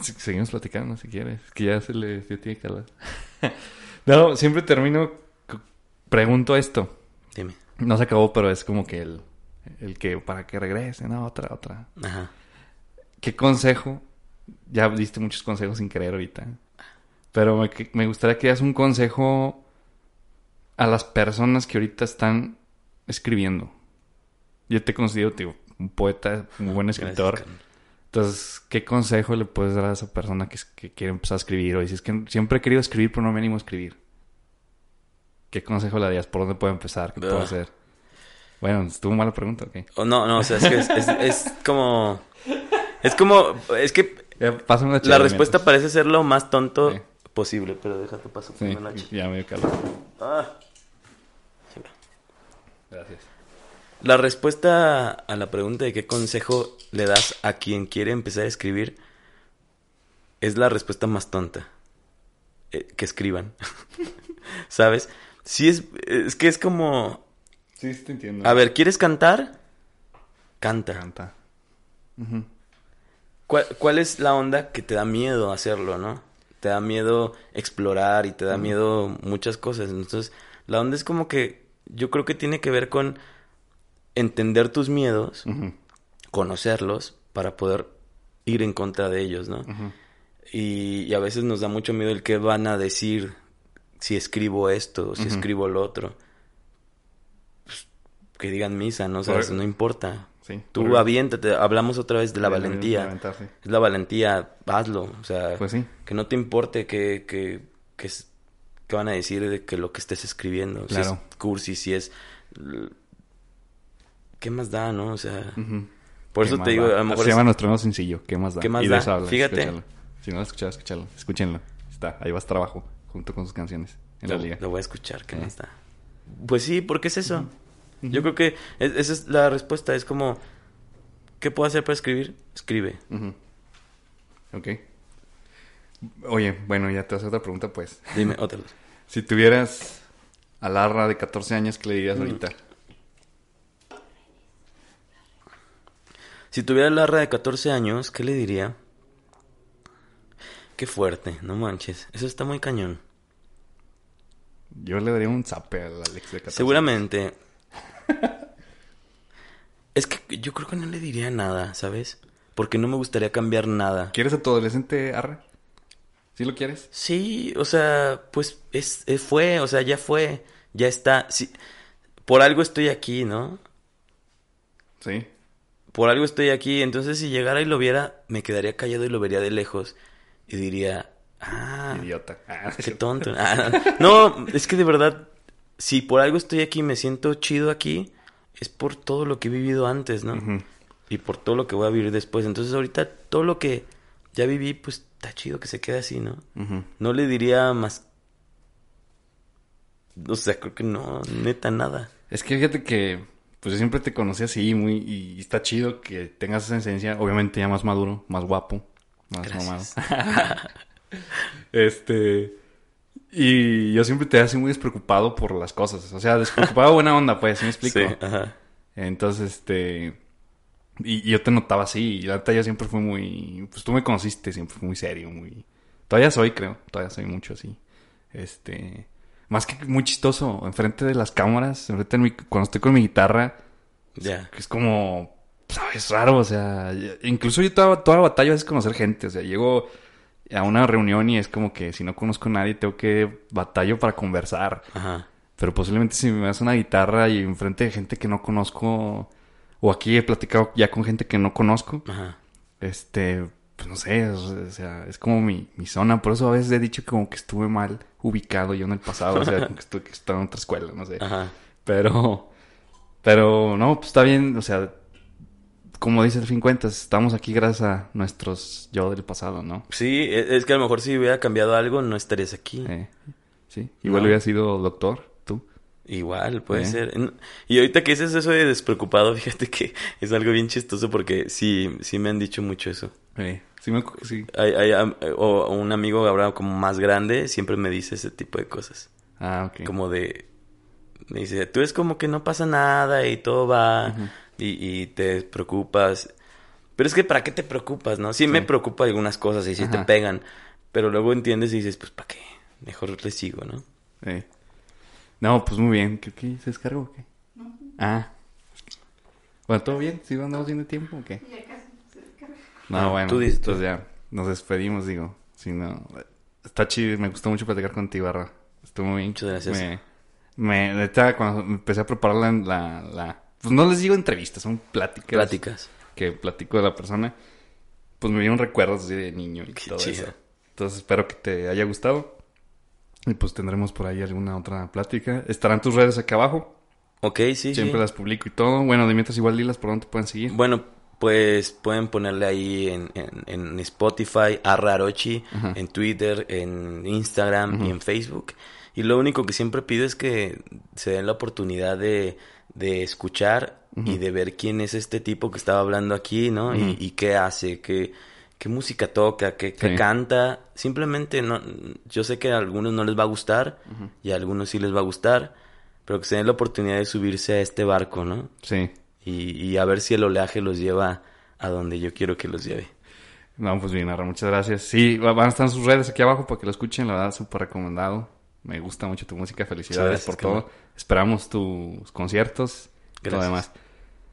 Se- Seguimos platicando si quieres. Es que ya se le ya tiene que hablar. [LAUGHS] no, siempre termino. Pregunto esto. Dime. No se acabó, pero es como que el, el que para que regrese, no, otra, otra. Ajá. ¿Qué consejo? Ya diste muchos consejos sin querer ahorita. Pero me, gustaría que das un consejo a las personas que ahorita están escribiendo. Yo te considero, tío, un poeta, un buen escritor. Gracias. Entonces, ¿qué consejo le puedes dar a esa persona que, que quiere empezar a escribir? O dices que siempre he querido escribir, pero no me animo a escribir. ¿Qué consejo le darías? ¿Por dónde puedo empezar? ¿Qué puedo hacer? Bueno, estuvo mala pregunta, ok. Oh, no, no, o sea, es que es, es, es como... Es como... Es que Una la respuesta mientras. parece ser lo más tonto Sí. posible, pero déjate paso Sí, la ch- ya me dio calor. Ah. Gracias. La respuesta a la pregunta de qué consejo le das a quien quiere empezar a escribir es la respuesta más tonta. Eh, que escriban. [LAUGHS] ¿Sabes? Sí es, es que es como... Sí, sí te entiendo. A ver, ¿quieres cantar? Canta. Canta. Ujú. ¿Cuál, cuál es la onda que te da miedo hacerlo, no? Te da miedo explorar y te da miedo muchas cosas. Entonces, la onda es como que yo creo que tiene que ver con entender tus miedos, conocerlos para poder ir en contra de ellos, ¿no? Y, y a veces nos da mucho miedo el qué van a decir si escribo esto o si escribo lo otro. Pues, que digan misa, ¿no? O sea, Por- eso no importa. Sí. Tú aviéntate, hablamos otra vez de la Sí, valentía. Es la valentía, hazlo. O sea, Pues sí. que no te importe que, que, que, van a decir de que lo que estés escribiendo. Si es cursi, si es... ¿Qué más da, no? O sea... Por ¿Qué eso más te digo, da? a lo mejor... Se es- llama nuestro nuevo sencillo. ¿Qué más da? ¿Qué más Y da? habla, Fíjate. escúchalo. Si no lo has escuchado, escúchalo. Escúchenlo. Está, ahí vas trabajo. junto con sus canciones en la Lo, liga. lo voy a escuchar, no Eh. está. Pues sí, porque es eso. Yo creo que es- esa es la respuesta. Es como, ¿qué puedo hacer para escribir? Escribe. Ujú. Ok. Oye, bueno, ya te hace otra pregunta, pues. Dime [LAUGHS] otra. Si tuvieras a Larra de 14 años, ¿qué le dirías ahorita? Si tuviera Larra de 14 años, ¿qué le diría? Qué fuerte, no manches. Eso está muy cañón. Yo le daría un zape al Alex de 14 Seguramente. [LAUGHS] es que yo creo que no le diría nada, ¿sabes? Porque no me gustaría cambiar nada. ¿Quieres a tu adolescente, Arre? ¿Sí lo quieres? Sí, o sea, pues es, es- fue, o sea, ya fue, ya está. Sí, por algo estoy aquí, ¿no? Sí. Por algo estoy aquí, entonces si llegara y lo viera, me quedaría callado y lo vería de lejos y diría, ah, Idiota. Ah, qué tonto. [LAUGHS] Ah, no, es que de verdad, si por algo estoy aquí, me siento chido aquí, es por todo lo que he vivido antes, ¿no? Y por todo lo que voy a vivir después. Entonces ahorita todo lo que ya viví, pues está chido que se quede así, ¿no? No le diría más. O sea, creo que no, neta, nada. Es que fíjate que, pues yo siempre te conocí así, muy, y está chido que tengas esa esencia, obviamente ya más maduro, más guapo, más Gracias. mamado. [LAUGHS] este, y yo siempre te así muy despreocupado por las cosas, o sea, despreocupado buena onda, pues, ¿sí me explico? Sí, ajá. Entonces, este, y, y yo te notaba así, y la neta yo siempre fui muy, pues tú me conociste, siempre fui muy serio, muy, todavía soy, creo, todavía soy mucho así, este, más que muy chistoso, enfrente de las cámaras, enfrente de mi, cuando estoy con mi guitarra, Ya. que es como, sabes, raro, o sea, incluso yo toda, toda batalla es conocer gente, o sea, llego a una reunión y es como que si no conozco a nadie tengo que batallo para conversar. Ajá. Pero posiblemente si me das una guitarra y enfrente de gente que no conozco, o aquí he platicado ya con gente que no conozco, Ajá. este, pues no sé, o sea, es como mi, mi zona. Por eso a veces he dicho como que estuve mal ubicado yo en el pasado, o sea, como que estuve que estaba en otra escuela, no sé. Ajá. Pero, pero no, pues está bien, o sea, como dice el fin cuentas, estamos aquí gracias a nuestros yo del pasado, ¿no? Sí, e- es que a lo mejor si hubiera cambiado algo, no estarías aquí. Eh, sí, igual No. hubiera sido doctor, tú. Igual, puede Eh. ser. Y ahorita que dices eso de despreocupado, [LAUGHS] fíjate que es algo bien chistoso porque sí, sí me han dicho mucho eso. Eh, sí, me, sí. Hay, o un amigo ahora como más grande siempre me dice ese tipo de cosas. Ah, ok. Como de... Me dice, tú es como que no pasa nada y todo va Ujú. Y, y te preocupas. Pero es que ¿para qué te preocupas, no? Sí, me Sí. preocupa algunas cosas y sí te Ajá. pegan. Pero luego entiendes y dices, pues ¿para qué? Mejor le sigo, ¿no? Eh. No, pues muy bien. ¿Qué, qué? ¿Se descargó o qué? Ah. Bueno, ¿todo bien? ¿Sí andamos bien de tiempo o qué? Ya casi se descarga. No, Ah, bueno. tú dices, tú. Pues ya, nos despedimos, digo. Si no, está chido, me gustó mucho platicar contigo, Barra. Estuvo muy bien. Muchas gracias. Me, me, neta, cuando empecé a preparar la, la, la- Pues no les digo entrevistas, son pláticas. Pláticas. Que platico de la persona. Pues me dieron recuerdos así de niño y Qué todo chido. eso. Entonces espero que te haya gustado. Y pues tendremos por ahí alguna otra plática. Estarán tus redes acá abajo. Ok, sí, Siempre sí. las publico y todo. Bueno, de mientras igual dilas por dónde te pueden seguir. Bueno, pues pueden ponerle ahí en, en, en Spotify, Arrarochi, Ajá. en Twitter, en Instagram y en Facebook. Y lo único que siempre pido es que se den la oportunidad de, de escuchar y de ver quién es este tipo que estaba hablando aquí, ¿no? Y, y qué hace, qué, qué música toca, qué, qué canta. Simplemente no, yo sé que a algunos no les va a gustar y a algunos sí les va a gustar, pero que se den la oportunidad de subirse a este barco, ¿no? Sí. y, y a ver si el oleaje los lleva a donde yo quiero que los lleve. No, pues bien, Arra, muchas gracias. Sí, va- van a estar en sus redes aquí abajo para que lo escuchen, la verdad, súper recomendado. Me gusta mucho tu música, felicidades por todo. Esperamos tus conciertos y todo demás.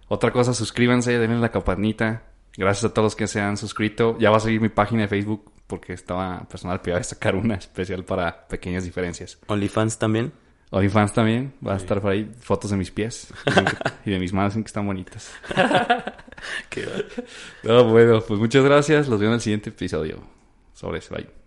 Otra cosa, suscríbanse, denle la campanita. Gracias a todos los que se han suscrito. Ya va a seguir mi página de Facebook porque estaba personal, voy a sacar una [LAUGHS] especial para pequeñas diferencias. OnlyFans también. OnlyFans también, va a estar por ahí fotos de mis pies [LAUGHS] y de mis manos que están bonitas. [LAUGHS] Qué No, bueno, pues muchas gracias. Los veo en el siguiente episodio. Sobre eso, bye.